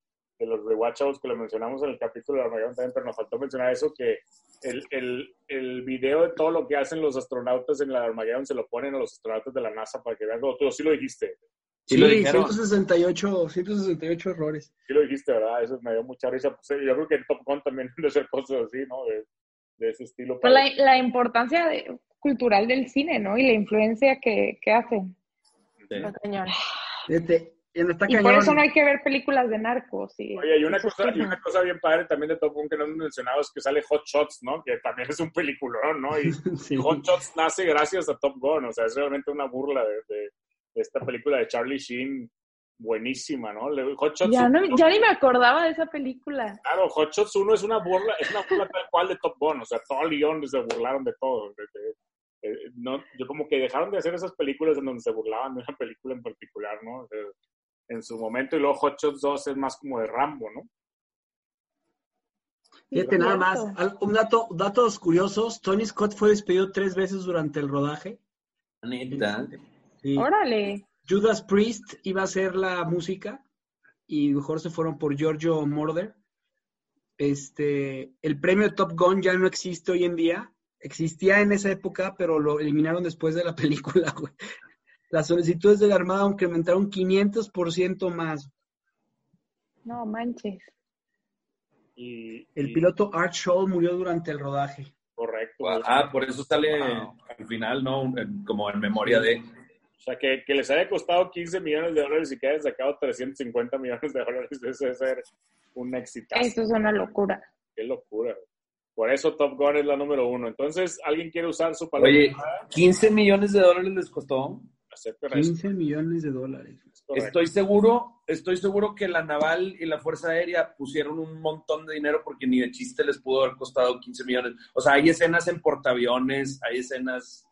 de los rewatchables que lo mencionamos en el capítulo de Armageddon también, pero nos faltó mencionar eso, que el, el, el video de todo lo que hacen los astronautas en la Armageddon se lo ponen a los astronautas de la NASA para que vean como tú sí lo dijiste, Sí Sí, lo dijeron. 168, 168 errores. sí lo dijiste, ¿verdad? Eso me dio mucha risa. Pues, yo creo que en Top Gun también debe ser cosas así, ¿no? De, de ese estilo. Pues la, la importancia de- cultural del cine, ¿no? Y la influencia que, que hacen. Sí. Cañón. Y no está Y por eso no hay que ver películas de narcos. Y Oye, y una, cosa, y una cosa bien padre también de Top Gun que no hemos mencionado es que sale Hot Shots, ¿no? Que también es un peliculón, ¿no? Y Sí. Hot Shots nace gracias a Top Gun, o sea, es realmente una burla de, de- de esta película de Charlie Sheen, buenísima, ¿no? Hot Shots Ya, no, 1, ya ni me acordaba de esa película. claro, Hot Shots 1 es una burla, es una burla tal cual de Top Gun, o sea, todo Lyon se burlaron de todo. de- de- eh, no, yo como que dejaron de hacer esas películas en donde se burlaban de una película en particular, ¿no? En su momento, y luego Hot Shots 2 es más como de Rambo, ¿no? Fíjate nada más, un dato, datos curiosos, Tony Scott fue despedido tres veces durante el rodaje. Neta. Sí. Órale. Judas Priest iba a hacer la música y mejor se fueron por Giorgio Moroder. Este, el premio de Top Gun ya no existe hoy en día. Existía en esa época, pero lo eliminaron después de la película, güey. Las solicitudes de la Armada incrementaron 500% más. No manches. Y, El y- piloto Art Shaw murió durante el rodaje. Correcto. Ah, por eso sale al final, ¿no? Como en memoria de. O sea, que, que les haya costado 15 millones de dólares y que hayan sacado 350 millones de dólares, eso debe ser un éxito. Eso es una locura. Qué locura. Por eso Top Gun es la número uno. Entonces, ¿alguien quiere usar su palabra? Oye, 15 millones de dólares les costó. Eso. 15 millones de dólares. Es. Estoy seguro, estoy seguro que la naval y la fuerza aérea pusieron un montón de dinero porque ni de chiste les pudo haber costado 15 millones. O sea, hay escenas en portaaviones, hay escenas.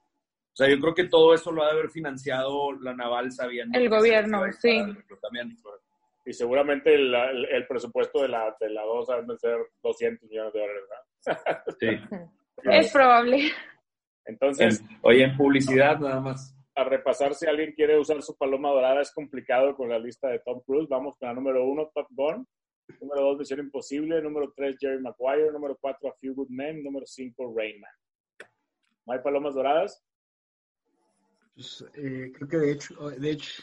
O sea, yo creo que todo eso lo ha de haber financiado la naval sabiendo. El gobierno, sí. el. Y seguramente el, el- el presupuesto de la, de la 2 ha de ser 200 millones de dólares, ¿verdad? Sí. Es probable. Entonces, En- oye, en publicidad nada más. A repasar si alguien quiere usar su paloma dorada es complicado con la lista de Tom Cruise. Vamos con la número uno, Top Gun. Número dos, Misión Imposible. Número tres, Jerry Maguire. Número cuatro, A Few Good Men. Número cinco, Rain Man. ¿No hay palomas doradas? Pues, eh, creo que de hecho, de hecho,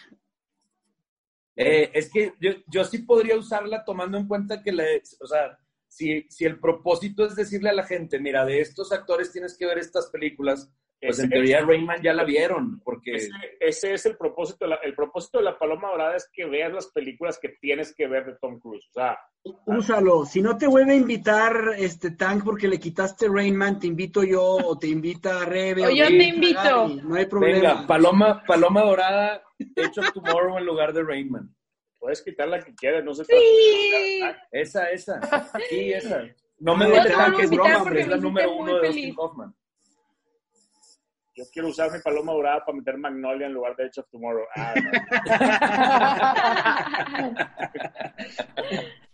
Eh, es que yo, yo sí podría usarla tomando en cuenta que, la, o sea, si, si el propósito es decirle a la gente, mira, de estos actores tienes que ver estas películas, pues en Ese- teoría Rayman ya la vieron, porque Ese, ese es el propósito. la- el propósito de la paloma dorada es que veas las películas que tienes que ver de Tom Cruise. O sea, úsalo. Si no te vuelve a invitar este Tank porque le quitaste Rain Man, te invito yo o te invita Rebe. O yo te invito. No hay problema. venga, paloma, paloma dorada, of Tomorrow en lugar de Rayman. puedes quitar la que quieras. No se Sí. Esa, esa, sí, esa. No me duele a es broma, porque hombre, es la número uno de feliz. Dustin Hoffman. Yo quiero usar mi paloma dorada para meter Magnolia en lugar de Edge of Tomorrow. Ah.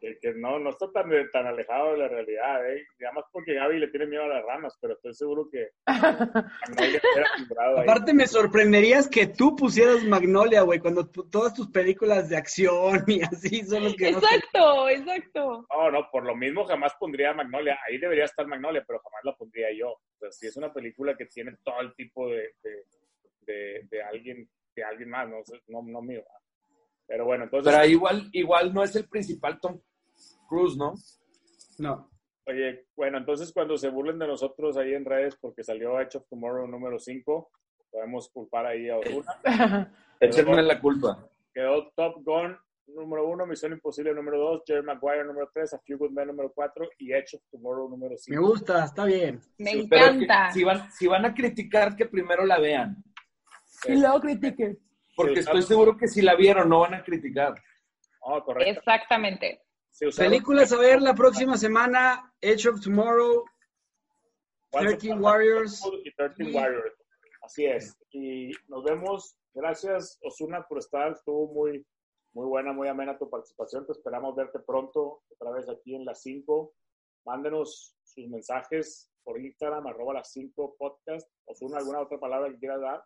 que, que no, no está tan, tan alejado de la realidad, ¿eh? Y además porque Gaby le tiene miedo a las ranas, pero estoy seguro que Magnolia era. Aparte me sorprenderías que tú pusieras Magnolia, güey, cuando tu- todas tus películas de acción y así son los que no te- Exacto, exacto. No, no, por lo mismo jamás pondría Magnolia. Ahí debería estar Magnolia, pero jamás la pondría yo. O sea, si es una película que tiene todo el tipo de, de, de, de alguien, de alguien más, no, no, no mío. Pero bueno, entonces, Pero igual, igual no es el principal Cruise, ¿no? No. oye, bueno, entonces cuando se burlen de nosotros ahí en redes porque salió Edge of Tomorrow número 5, podemos culpar ahí a Osuna. Échenme la culpa. Quedó Top Gun número uno, Misión Imposible número dos, Jerry Maguire número tres, A Few Good Men número cuatro y Edge of Tomorrow número Me cinco. gusta, está bien. Me Sí, pero que encanta. si, van, si van a criticar, que primero la vean. Y luego critiquen. Porque Sí, estoy claro. seguro que si la vieron, no van a criticar. Oh, correcto. Exactamente. Sí, Películas a ver la próxima semana, Edge of Tomorrow, Once 13 Upon a Warriors. Time y 13 Warriors. Así es. Y nos vemos. Gracias, Osuna, por estar. Estuvo muy, muy buena, muy amena tu participación. Te esperamos verte pronto, otra vez aquí en las 5. Mándenos sus mensajes por Instagram, arroba las 5 podcast. Osuna, ¿alguna otra palabra que quieras dar?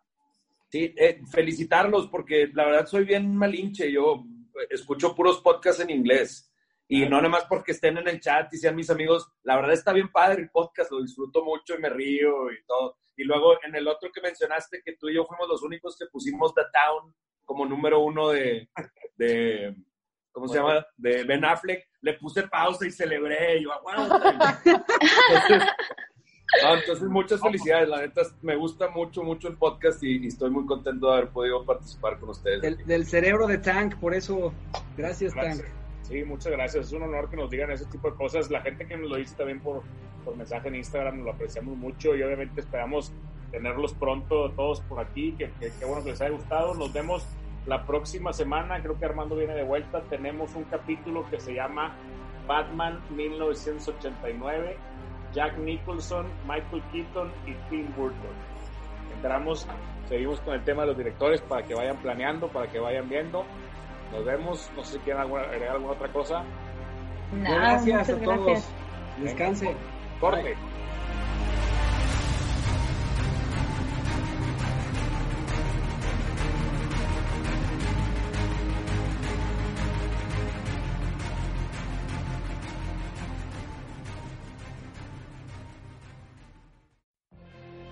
Sí, eh, felicitarlos porque la verdad soy bien malinche. Yo eh, escucho puros podcasts en inglés. Y no nada más porque estén en el chat y sean mis amigos. La verdad está bien padre el podcast, lo disfruto mucho y me río y todo. Y luego en el otro que mencionaste, que tú y yo fuimos los únicos que pusimos The Town como número uno de, de ¿cómo se llama? De Ben Affleck, le puse pausa y celebré. Y yo, "Ah, entonces, no, entonces, muchas felicidades. La neta, me gusta mucho, mucho el podcast y, y estoy muy contento de haber podido participar con ustedes. Del, del cerebro de Tank, por eso, gracias, Gracias. Tank. Sí, muchas gracias. Es un honor que nos digan ese tipo de cosas. La gente que nos lo dice también por, por mensaje en Instagram, nos lo apreciamos mucho y obviamente esperamos tenerlos pronto todos por aquí. Que, que, que bueno que les haya gustado. Nos vemos la próxima semana. Creo que Armando viene de vuelta. Tenemos un capítulo que se llama Batman 1989, Jack Nicholson, Michael Keaton y Tim Burton. Entramos, seguimos con el tema de los directores para que vayan planeando, para que vayan viendo. Nos vemos. No sé si quieren alguna- agregar alguna otra cosa. Nada, gracias a todos. gracias. Descanse. Corte.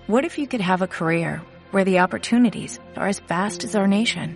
What if you could have a career where the opportunities are as vast as our nation,